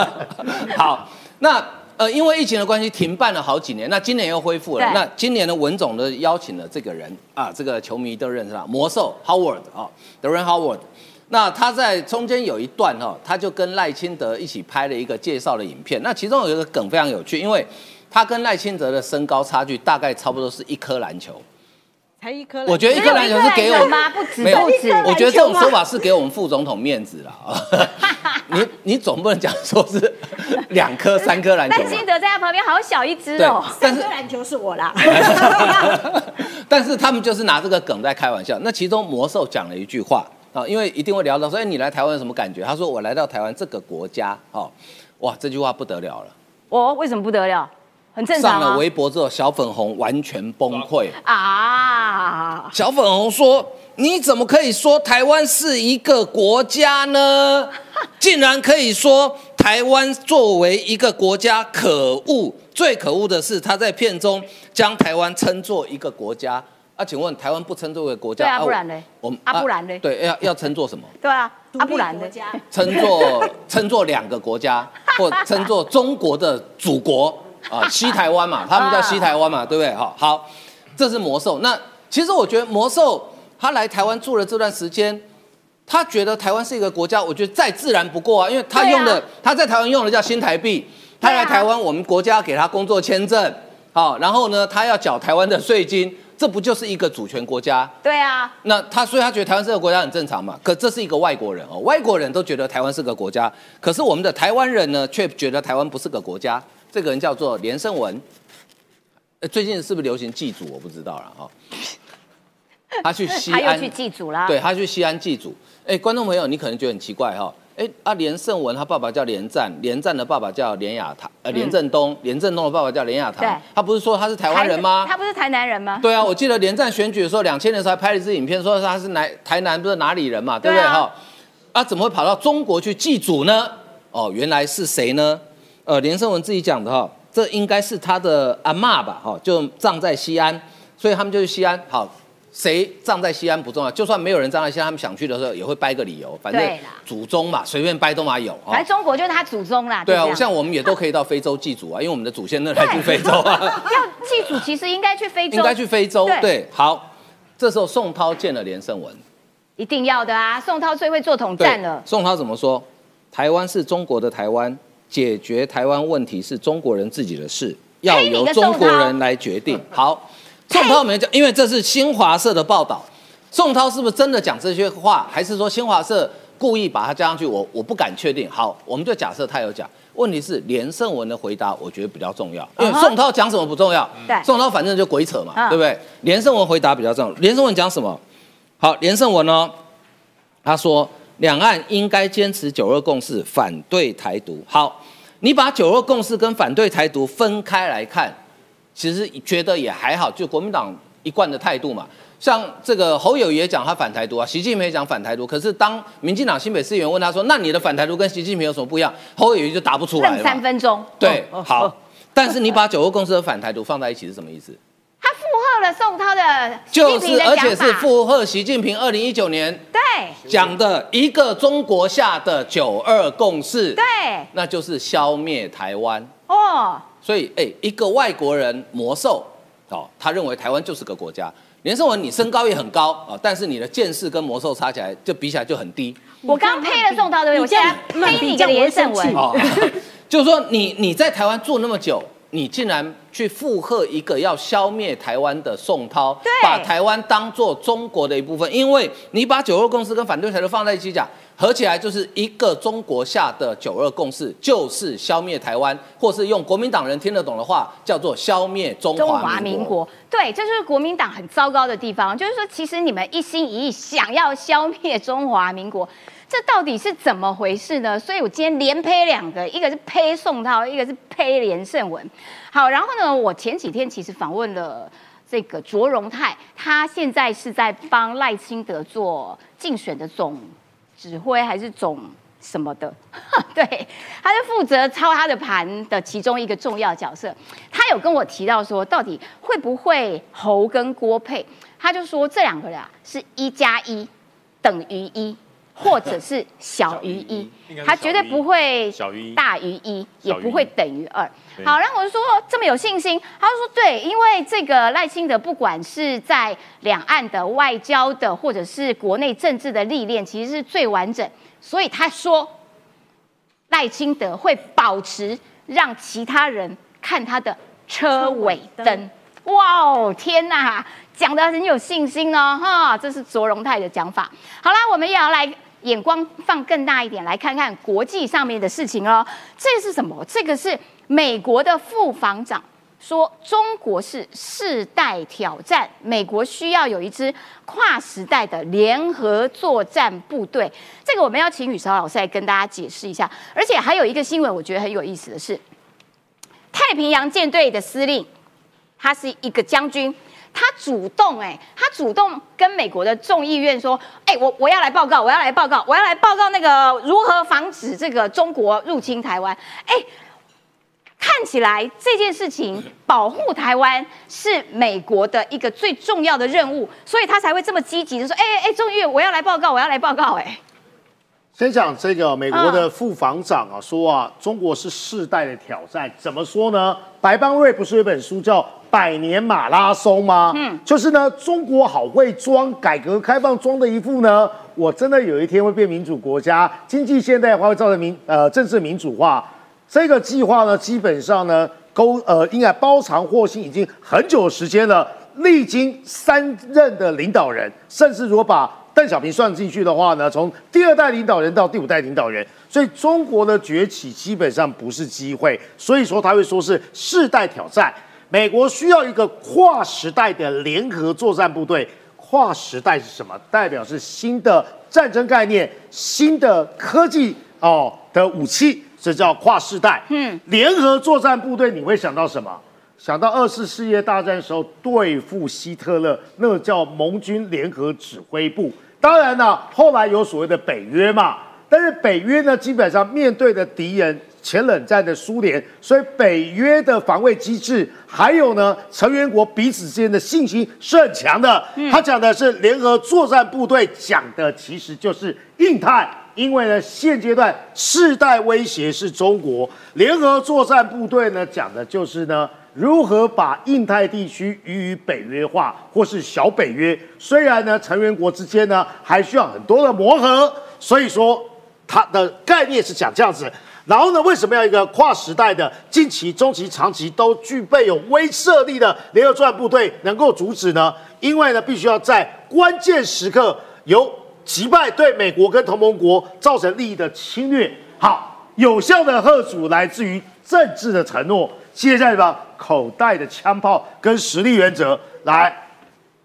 好，那呃，因为疫情的关系停办了好几年，那今年又恢复了。那今年的文总呢邀请了这个人啊，这个球迷都认识他，魔兽 Howard 啊 d a r e n Howard。那他在中间有一段哈、他就跟赖清德一起拍了一个介绍的影片。那其中有一个梗非常有趣，因为他跟赖清德的身高差距大概差不多是一颗篮球。才一颗，我觉得一颗篮球是给我只有一颗篮球吗不止没有我觉得这种说法是给我们副总统面子啦。你你总不能讲说是两颗 三颗篮球嘛赖清？德在他旁边好小一只哦，，三颗篮球是我啦。但是他们就是拿这个梗在开玩笑。那其中魔兽讲了一句话啊，因为一定会聊到说，哎，你来台湾有什么感觉？他说我来到台湾这个国家，哦，哇，这句话不得了了。我为什么不得了？很正常啊上了微博之后，小粉红完全崩溃。啊！小粉红说：“你怎么可以说台湾是一个国家呢？竟然可以说台湾作为一个国家，可恶！最可恶的是他在片中将台湾称作一个国家。啊，请问台湾不称作为国家？对啊我不然呢我们啊不然呢对，要要称作什么？对啊，阿布兰的家，称作 称作两个国家，或称作中国的祖国啊，西台湾嘛，他们叫西台湾嘛，对不对？好，好，这是魔兽。那其实我觉得魔兽他来台湾住了这段时间，他觉得台湾是一个国家，我觉得再自然不过啊，因为他用的、啊他在台湾用的叫新台币，他来台湾，我们国家给他工作签证，好，然后呢，他要缴台湾的税金，这不就是一个主权国家？对啊，那他所以他觉得台湾是个国家很正常嘛，可这是一个外国人哦，外国人都觉得台湾是个国家，可是我们的台湾人呢，却觉得台湾不是个国家。这个人叫做连胜文，呃最近是不是流行祭祖？我不知道了哈。他去西安，他又去祭祖啦。对，他去西安祭祖。哎，观众朋友，你可能觉得很奇怪哈。哎，啊，连胜文他爸爸叫连战，连战的爸爸叫连雅堂，呃，连振东，连振东的爸爸叫连雅堂对。他不是说他是台湾人吗？他不是台南人吗？对啊，我记得连战选举的时候，两千年的时候还拍了一支影片，说他是台台南不是哪里人嘛，对不对哈？啊，怎么会跑到中国去祭祖呢？哦，原来是谁呢？呃，连胜文自己讲的哈，这应该是他的阿妈吧，哈，就葬在西安，所以他们就去西安。好，谁葬在西安不重要，就算没有人葬在西安，他们想去的时候也会掰个理由，反正祖宗嘛，随便掰都嘛有。哦反正中国就是他祖宗啦。对啊，就这样像我们也都可以到非洲祭祖啊，因为我们的祖先那来自非洲啊。要祭祖，其实应该去非洲，应该去非洲。对对，好，这时候宋涛见了连胜文，一定要的啊！宋涛最会做统战了。宋涛怎么说？台湾是中国的台湾，解决台湾问题是中国人自己的事，要由中国人来决定。好，宋涛没讲，因为这是新华社的报道。宋涛是不是真的讲这些话，还是说新华社故意把它加上去？我我不敢确定。好，我们就假设他有讲。问题是连胜文的回答，我觉得比较重要，因为宋涛讲什么不重要，对宋涛反正就鬼扯嘛，嗯对不对？连胜文回答比较重要。连胜文讲什么？好，连胜文呢，他说两岸应该坚持九二共识，反对台独。好，你把九二共识跟反对台独分开来看，其实觉得也还好，就国民党一贯的态度嘛。像这个侯友宜也讲他反台独啊，习近平也讲反台独。可是当民进党新北市议员问他说：“那你的反台独跟习近平有什么不一样？”侯友宜就答不出来了。三分钟。对，哦好。但是你把九二共识的反台独放在一起是什么意思？他附和了宋涛的习就是而且是附和习近平二零一九年对讲的一个中国下的九二共识，对那就是消灭台湾。哦，所以，哎、一个外国人魔兽，哦，他认为台湾就是个国家。连胜文，你身高也很高啊、哦，但是你的见识跟魔兽差起来，就比起来就很低我刚配了宋涛对不对？我现在配你个连胜文。哦。就是说你，你在台湾做那么久，你竟然去附和一个要消灭台湾的宋涛，把台湾当做中国的一部分，因为你把九二共识跟反对台独放在一起讲，合起来就是一个中国下的九二共识，就是消灭台湾，或是用国民党人听得懂的话，叫做消灭中中华华民。国，对，这就是国民党很糟糕的地方，就是说，其实你们一心一意想要消灭中华民国，这到底是怎么回事呢？所以我今天连呸两个，一个是呸宋涛，一个是呸连胜文。好，然后呢，我前几天其实访问了这个卓荣泰，他现在是在帮赖清德做竞选的总指挥还是总什么的？对，他是负责操他的盘的其中一个重要角色。他有跟我提到说，到底会不会侯跟郭配？他就说这两个人啊，是一加一等于一，或者是小于一，他绝对不会小于一大于一，也不会等于二。好，然后我就说这么有信心，他就说对，因为这个赖清德不管是在两岸的外交的，或者是国内政治的历练，其实是最完整，所以他说赖清德会保持让其他人看他的车尾灯。哇哦，天哪，讲的很有信心哦，哈，这是卓荣泰的讲法。好啦，我们也要来眼光放更大一点，来看看国际上面的事情哦。这是什么？这个是美国的副防长说，中国是世代挑战，美国需要有一支跨时代的联合作战部队。这个我们要请雨韶老师来跟大家解释一下。而且还有一个新闻，我觉得很有意思的是，太平洋舰队的司令。他是一个将军，他主动哎、他主动跟美国的众议院说，哎、我我要来报告，我要来报告，我要来报告那个如何防止这个中国入侵台湾，哎、看起来这件事情保护台湾是美国的一个最重要的任务，所以他才会这么积极的说，哎哎哎，众议院我要来报告，我要来报告、哎，先讲这个美国的副防长啊，说啊，中国是世代的挑战，怎么说呢？白邦瑞不是有一本书叫《百年马拉松》吗？嗯，就是呢，中国好会装，改革开放装的一副呢，我真的有一天会变民主国家，经济现代化会造成民呃政治民主化。这个计划呢，基本上呢，勾呃应该包藏祸心已经很久的时间了，历经三任的领导人，甚至如果把邓小平算进去的话呢，从第二代领导人到第五代领导人，所以中国的崛起基本上不是机会，所以说他会说是世代挑战。美国需要一个跨时代的联合作战部队。跨时代是什么？代表是新的战争概念、新的科技哦的武器，这叫跨世代。嗯，联合作战部队你会想到什么？想到二次世界大战的时候对付希特勒，那叫盟军联合指挥部。当然了，后来有所谓的北约嘛，但是北约呢，基本上面对的敌人前冷战的苏联，所以北约的防卫机制，还有呢成员国彼此之间的信心是很强的。他讲的是联合作战部队，讲的其实就是印太。因为呢，现阶段世代威胁是中国，联合作战部队呢讲的就是呢，如何把印太地区予以北约化，或是小北约。虽然呢，成员国之间呢还需要很多的磨合，所以说它的概念是讲这样子。然后呢，为什么要一个跨时代的、近期、中期、长期都具备有威慑力的联合作战部队能够阻止呢？因为呢，必须要在关键时刻由击败对美国跟同盟国造成利益的侵略。好，有效的贺阻来自于政治的承诺。接下来吧，口袋的枪炮跟实力原则来。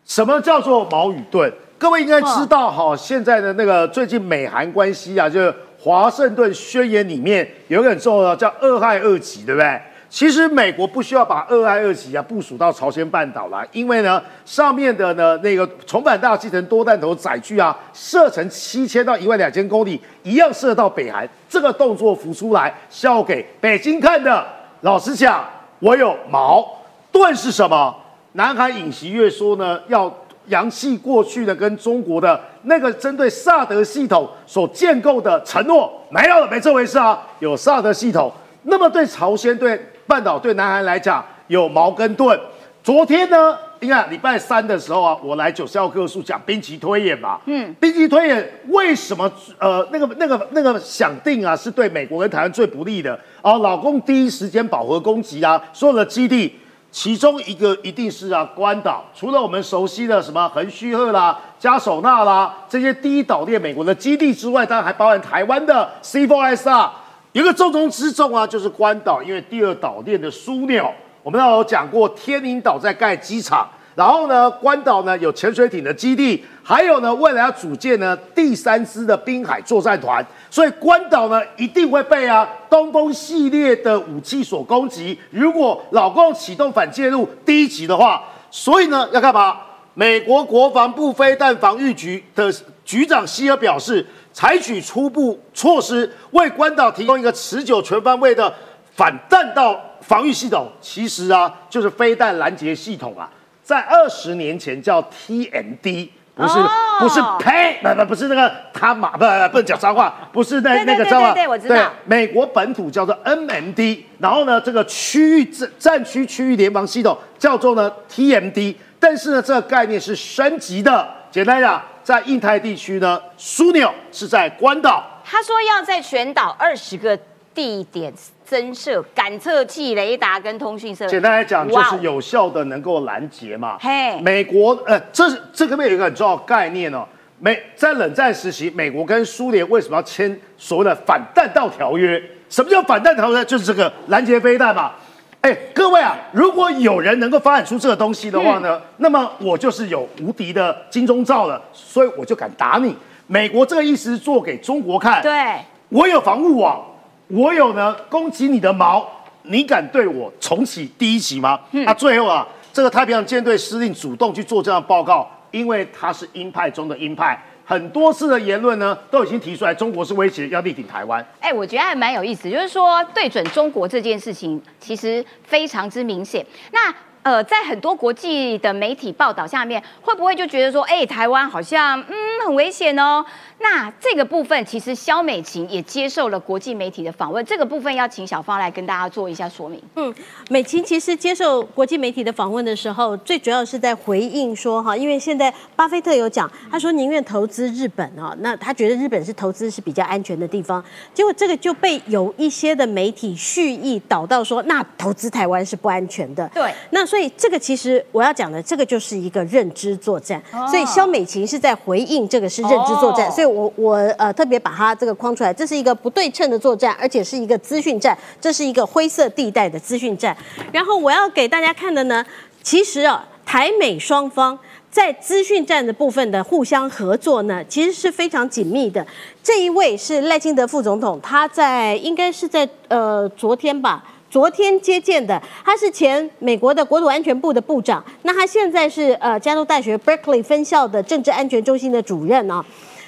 什么叫做矛与盾？各位应该知道哈，现在的那个最近美韩关系啊，就是华盛顿宣言里面有一个很重要的叫二害二级，对不对？其实美国不需要把二害二级啊部署到朝鲜半岛啦，因为呢上面的呢那个重返大气层多弹头载具啊，射程七千到一万两千公里，一样射到北韩。这个动作浮出来是要给北京看的。老实讲，我有矛，盾是什么？南韩尹锡悦说呢，要扬弃过去的跟中国的那个针对萨德系统所建构的承诺，没有了，没这回事啊，有萨德系统。那么对朝鲜、对半岛、对南韩来讲，有矛跟盾。昨天呢，你看礼拜三的时候啊，我来九十号课数讲兵棋推演嘛，嗯，兵棋推演为什么呃那个那个那个想定啊，是对美国跟台湾最不利的啊？老公第一时间饱和攻击啊，所有的基地。其中一个一定是啊，关岛。除了我们熟悉的什么横须贺啦、加手纳啦这些第一岛链美国的基地之外，当然还包含台湾的 C4ISR。有一个重中之重啊，就是关岛，因为第二岛链的枢纽，我们要有讲过，天宁岛在盖机场，然后呢，关岛呢有潜水艇的基地，还有呢，未来要组建呢第三支的滨海作战团，所以关岛呢一定会被啊东风系列的武器所攻击。如果老共启动反介入第一级的话，所以呢要干嘛？美国国防部飞弹防御局的局长希尔表示，采取初步措施，为关岛提供一个持久全方位的反弹道防御系统。其实啊，就是飞弹拦截系统啊。在二十年前叫 TMD，不是、哦。不是呸，不不不是那个他妈不不不能讲脏话，不是那那个脏话，对对我知道。美国本土叫做 NMD，然后呢，这个区域战战区区域联防系统叫做呢 TMD，但是呢，这个概念是升级的。简单讲，在印太地区呢，枢纽是在关岛，他说要在全岛二十个地点增设感测器、雷达跟通讯设备。简单来讲，就是有效的能够拦截嘛。嘿美国呃，这是这个面有一个很重要概念哦。美在冷战时期，美国跟苏联为什么要签所谓的反弹道条约？什么叫反弹条约？就是这个拦截飞弹嘛。哎，各位啊，如果有人能够发展出这个东西的话呢，那么我就是有无敌的金钟罩了，所以我就敢打你。美国这个意思是做给中国看，对，我有防护网，我有呢攻击你的毛，你敢对我重启第一集吗？那、最后啊，这个太平洋舰队司令主动去做这样的报告，因为他是鹰派中的鹰派，很多次的言论呢都已经提出来，中国是威胁，要力挺台湾。哎，我觉得还蛮有意思，就是说对准中国这件事情其实非常之明显。那呃，在很多国际的媒体报道下面，会不会就觉得说，哎，台湾好像嗯很危险哦？那这个部分其实肖美琴也接受了国际媒体的访问，这个部分要请小芳来跟大家做一下说明。嗯，美琴其实接受国际媒体的访问的时候，最主要是在回应说哈，因为现在巴菲特有讲，他说宁愿投资日本啊，那他觉得日本是投资是比较安全的地方。结果这个就被有一些的媒体蓄意导到说，那投资台湾是不安全的。对，那所以这个其实我要讲的，这个就是一个认知作战。哦所以肖美琴是在回应这个是认知作战，哦所以我我呃特别把它这个框出来，这是一个不对称的作战，而且是一个资讯战，这是一个灰色地带的资讯战。然后我要给大家看的呢，其实啊，台美双方。在资讯战的部分的互相合作呢，其实是非常紧密的。这一位是赖清德副总统，他在应该是在呃昨天吧，昨天接见的，他是前美国的国土安全部的部长，那他现在是呃加州大学 Berkeley 分校的政治安全中心的主任啊。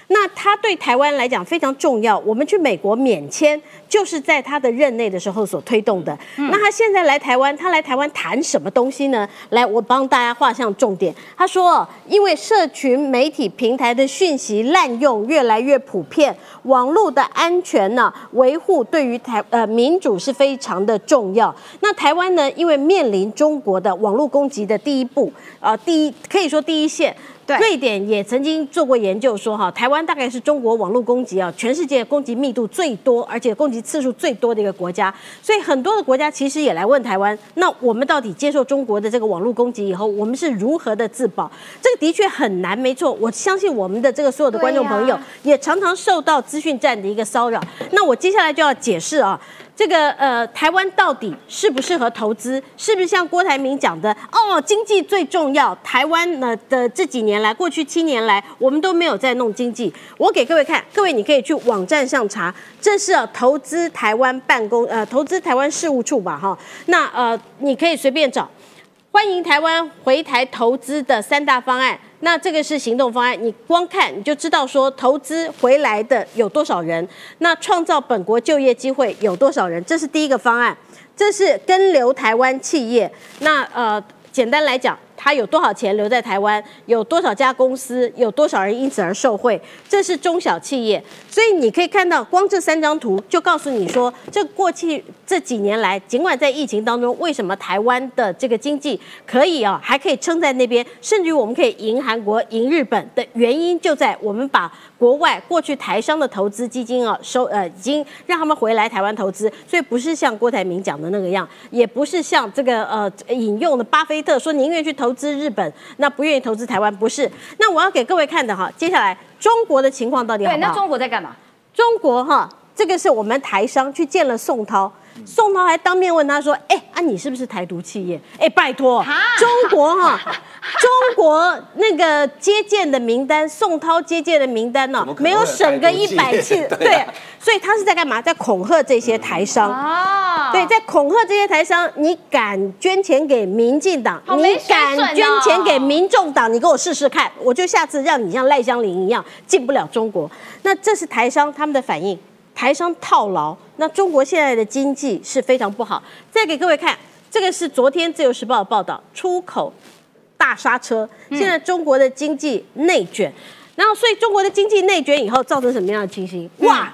那他对台湾来讲非常重要，我们去美国免签就是在他的任内的时候所推动的。那他现在来台湾，他来台湾谈什么东西呢？来，我帮大家画上重点。他说，因为社群媒体平台的讯息滥用越来越普遍，网络的安全呢维护对于台呃民主是非常的重要。那台湾呢，因为面临中国的网络攻击的第一步，啊、第一可以说第一线。对瑞典也曾经做过研究说，哈，台湾大概是中国网络攻击啊，全世界攻击密度最多，而且攻击次数最多的一个国家。所以很多的国家其实也来问台湾，那我们到底接受中国的这个网络攻击以后，我们是如何的自保？这个的确很难，没错。我相信我们的这个所有的观众朋友也常常受到资讯战的一个骚扰。那我接下来就要解释啊。这个呃，台湾到底适不适合投资？是不是像郭台铭讲的哦，经济最重要？台湾呢的这几年来，过去七年来，我们都没有在弄经济。我给各位看，各位你可以去网站上查，这是投资台湾办公呃投资台湾事务处吧哈。那呃你可以随便找。欢迎台湾回台投资的三大方案。那这个是行动方案，你光看你就知道说投资回来的有多少人，那创造本国就业机会有多少人，这是第一个方案。这是跟留台湾企业。那呃，简单来讲，他有多少钱留在台湾，有多少家公司，有多少人因此而受惠，这是中小企业。所以你可以看到，光这三张图就告诉你说，这过去这几年来，尽管在疫情当中，为什么台湾的这个经济可以啊，还可以撑在那边，甚至于我们可以赢韩国、赢日本的原因，就在我们把国外过去台商的投资基金啊收呃，已经让他们回来台湾投资，所以不是像郭台铭讲的那个样，也不是像这个呃引用的巴菲特说宁愿去投资日本，那不愿意投资台湾，不是。那我要给各位看的哈，接下来中国的情况到底好对，不好？那中国在干嘛？中国哈，这个是我们台商去见了宋涛，宋涛还当面问他说：“哎、啊，你是不是台独企业？哎，拜托，中国哈，中国那个接见的名单，宋涛接见的名单呢、没有省个一百次，对啊，所以他是在干嘛？在恐吓这些台商。哦，对，在恐吓这些台商，你敢捐钱给民进党，你敢捐钱给民众党，你给我试试看，我就下次让你像赖香林一样进不了中国。那这是台商他们的反应，台商套牢。那中国现在的经济是非常不好。再给各位看，这个是昨天自由时报的报道，出口大刹车，嗯现在中国的经济内卷，然后所以中国的经济内卷以后造成什么样的情形？嗯哇！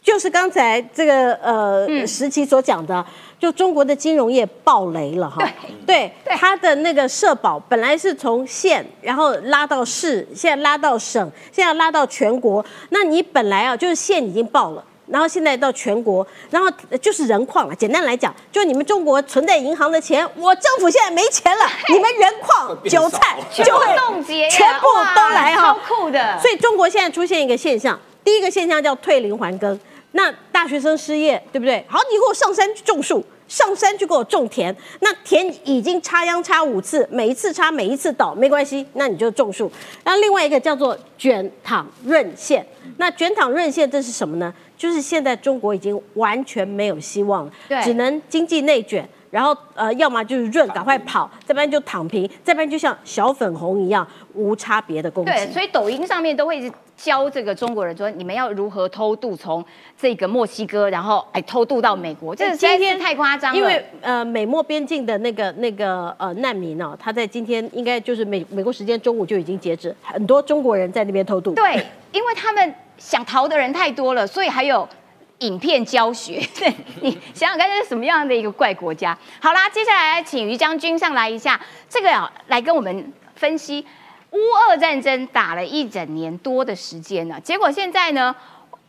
就是刚才这个呃、嗯时期所讲的，就中国的金融业爆雷了哈。对，对它的那个社保本来是从县，然后拉到市，现在拉到省，现在拉到全国。那你本来啊，就是县已经爆了。然后现在到全国，然后就是人矿了。简单来讲，就你们中国存在银行的钱，我政府现在没钱了，你们人矿、韭菜全部就会冻结，全部都来哈超。酷的。所以中国现在出现一个现象，第一个现象叫退零还耕。那大学生失业，对不对？好，你给我上山去种树，上山去给我种田。那田已经插秧插五次，每一次插每一次倒没关系，那你就种树。那另外一个叫做卷躺润线。那卷躺润线这是什么呢？就是现在中国已经完全没有希望了，对只能经济内卷。然后呃，要么就是润，赶快跑；再不然就躺平；再不然就像小粉红一样无差别的攻击。对，所以抖音上面都会教这个中国人说，你们要如何偷渡从这个墨西哥，然后哎偷渡到美国，这个实在是太夸张了。因为呃，美墨边境的那个那个呃难民哦，他在今天应该就是美美国时间中午就已经截止，很多中国人在那边偷渡。对，因为他们想逃的人太多了，所以还有影片教学。对 你想想看，这是什么样的一个怪国家？好啦，接下来请于将军上来一下，这个啊，来跟我们分析乌俄战争打了一整年多的时间了，结果现在呢，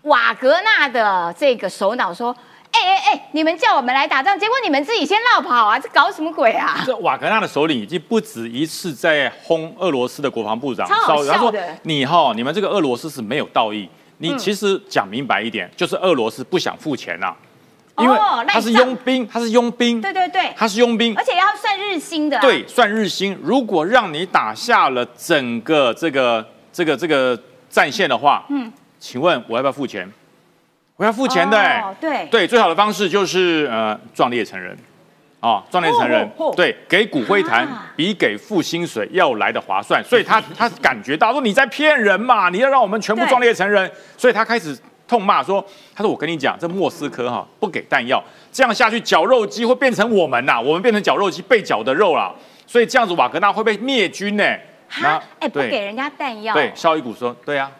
瓦格纳的这个首脑说。哎哎哎！你们叫我们来打仗，结果你们自己先绕跑啊！这搞什么鬼啊？这瓦格纳的首领已经不止一次在轰俄罗斯的国防部长，超好笑他说你哈，你们这个俄罗斯是没有道义。你嗯。其实讲明白一点，就是俄罗斯不想付钱呐、因为哦他是佣兵，他是佣兵，对对对，他是佣兵。而，且要算日薪的、啊。对，算日薪。如果让你打下了整个这个这个这个战线的话，嗯，请问我要不要付钱？我要付钱的、哎哦对。对，最好的方式就是呃壮烈成人，啊、壮烈成人，对，给骨灰坛啊。比给付薪水要来的划算，所以他他感觉到说你在骗人嘛，你要让我们全部对。壮烈成人，所以他开始痛骂说，他说我跟你讲，这莫斯科哈、不给弹药，这样下去绞肉机会变成我们呐、我们变成绞肉机被绞的肉啦，所以这样子瓦格纳会被灭军呢、哈，哎，不对。给人家弹药，对，绍伊古说，对啊，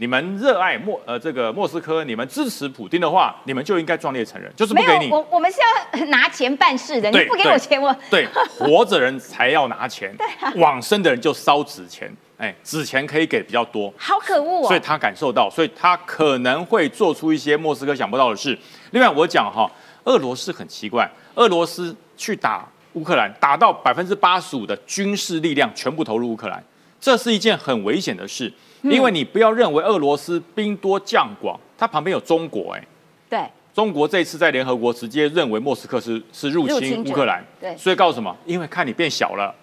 你们热爱莫呃这个莫斯科，你们支持普丁的话，你们就应该壮烈成人，就是不没有给你。我我们是要拿钱办事的，你不给我钱，我对，活着人才要拿钱，啊往生的人就烧纸钱，哎，纸钱可以给比较多，好可恶哦。所以他感受到，所以他可能会做出一些莫斯科想不到的事。另外，我讲哈，俄罗斯很奇怪，俄罗斯去打乌克兰，打到百分之八十五的军事力量全部投入乌克兰，这是一件很危险的事，嗯因为你不要认为俄罗斯兵多将广，它旁边有中国，哎。对中国这次在联合国直接认为莫斯科是是入侵乌克兰，对所以告诉什么？因为看你变小了，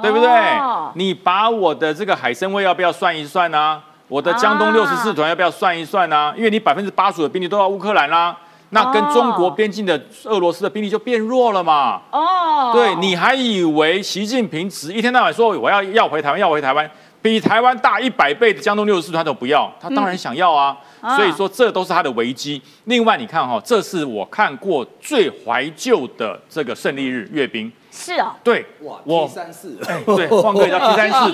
对不对？哦你把我的这个海参崴要不要算一算啊？我的江东六十四团要不要算一算啊？因为你百分之八十的兵力都到乌克兰啦，那跟中国边境的俄罗斯的兵力就变弱了嘛。哦，对，你还以为习近平只一天到晚说我要要回台湾，要回台湾，比台湾大一百倍的江东六十四团都不要，他当然想要啊。啊所以说这都是他的危机。另外，你看哈、这是我看过最怀旧的这个胜利日阅兵。是哦，对，哇我，T 三四，哎，对，换个叫 T 三四，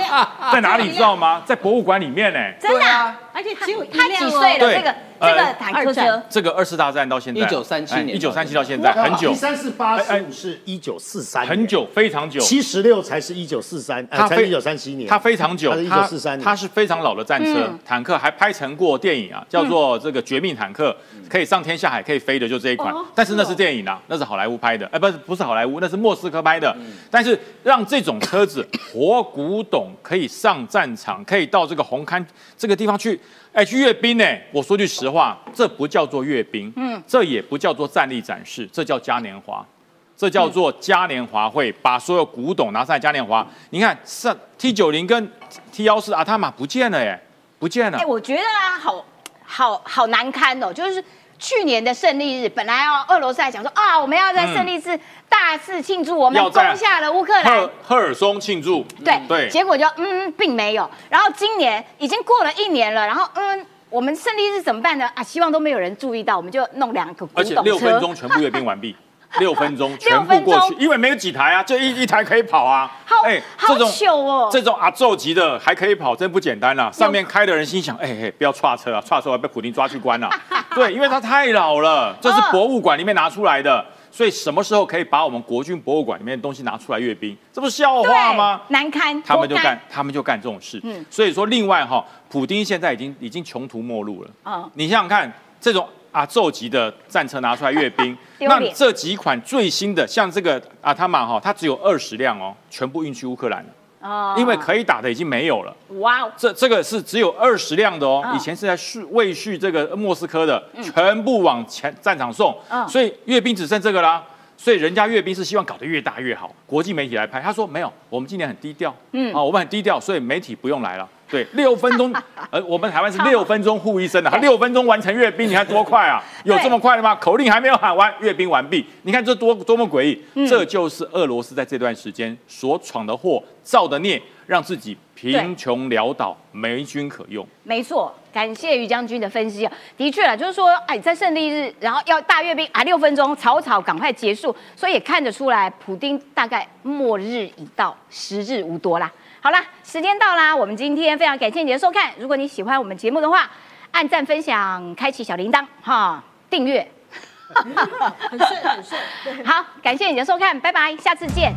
在哪里知道吗？在博物馆里面呢。真的啊，而且只有一他几岁了？对这个呃这个坦克车，这个二次大战到现在，一九三七年。一九三七到现在很久，T，三四八十五是一九四三，很，久，非常久。七十六才是一九四三，呃，它非才一九三七年，它非常久，它是它1943年。它是非常老的战车，嗯。坦克还拍成过电影啊，叫做这个《绝命坦克》，可以上天下海，可以飞的，就这一款。哦。但是那是电影啊，那是好莱坞拍的，哎，不是不是好莱坞，那是莫斯科拍的。但是让这种车子 活古董可以上战场，可以到这个红磡这个地方去，哎，去阅兵呢。我说句实话，这不叫做阅兵，嗯，这也不叫做战力展示，这叫嘉年华。这叫做嘉年华会，把所有古董拿上来嘉年华。你看，上 T 九零跟 T 幺四阿塔玛不见了耶，不见了哎、。我觉得啊，好好好难堪哦，就是。去年的胜利日，本来哦，俄罗斯还讲说啊，我们要在胜利日大肆庆祝，我们攻下了乌克兰。赫，赫尔松庆祝，对对，结果就嗯，并没有。然后今年已经过了一年了，然后嗯，我们胜利日怎么办呢？啊，希望都没有人注意到，我们就弄两个古而且六分钟全部阅兵完毕，六分钟全部过去，因为没有几台啊，就一一台可以跑啊。好哎好糗哦这种阿宙级的还可以跑，真不简单啦、上面开的人心想，哎、哎，不要岔车啊，岔车要被普丁抓去关了、对，因为它太老了，这是哦博物馆里面拿出来的。所以什么时候可以把我们国军博物馆里面的东西拿出来阅兵？这不是笑话吗？难堪，他们就干，他们就干这种事。嗯所以说，另外哈，普丁现在已经已经穷途末路了。嗯你想想看，这种阿宙级的战车拿出来阅兵，那这几款最新的，像这个阿塔玛哈，它只有二十辆哦，全部运去乌克兰因为可以打的已经没有了。哇哦，这这个是只有二十辆的哦，嗯。以前是在续未续这个莫斯科的，全部往前战场送，嗯。所以阅兵只剩这个啦。所以人家阅兵是希望搞得越大越好，国际媒体来拍，他说没有，我们今年很低调，嗯嗯，啊，我们很低调，所以媒体不用来了。对，六分钟，呃，我们台湾是六分钟护一生的，他六分钟完成阅兵，你看多快啊？有这么快的吗？口令还没有喊完，阅兵完毕，你看这多多么诡异！嗯这就是俄罗斯在这段时间所闯的祸、造的孽，让自己贫穷潦倒，没军可用。没错，感谢于将军的分析啊，的确了，就是说，哎，在胜利日，然后要大阅兵啊，六分钟，草草赶快结束，所以也看得出来，普丁大概末日已到，时日无多啦。好啦，时间到啦，我们今天非常感谢你的收看，如果你喜欢我们节目的话，按赞、分享、开启小铃铛，哈，订阅。很顺很顺。好，感谢你的收看，拜拜，下次见。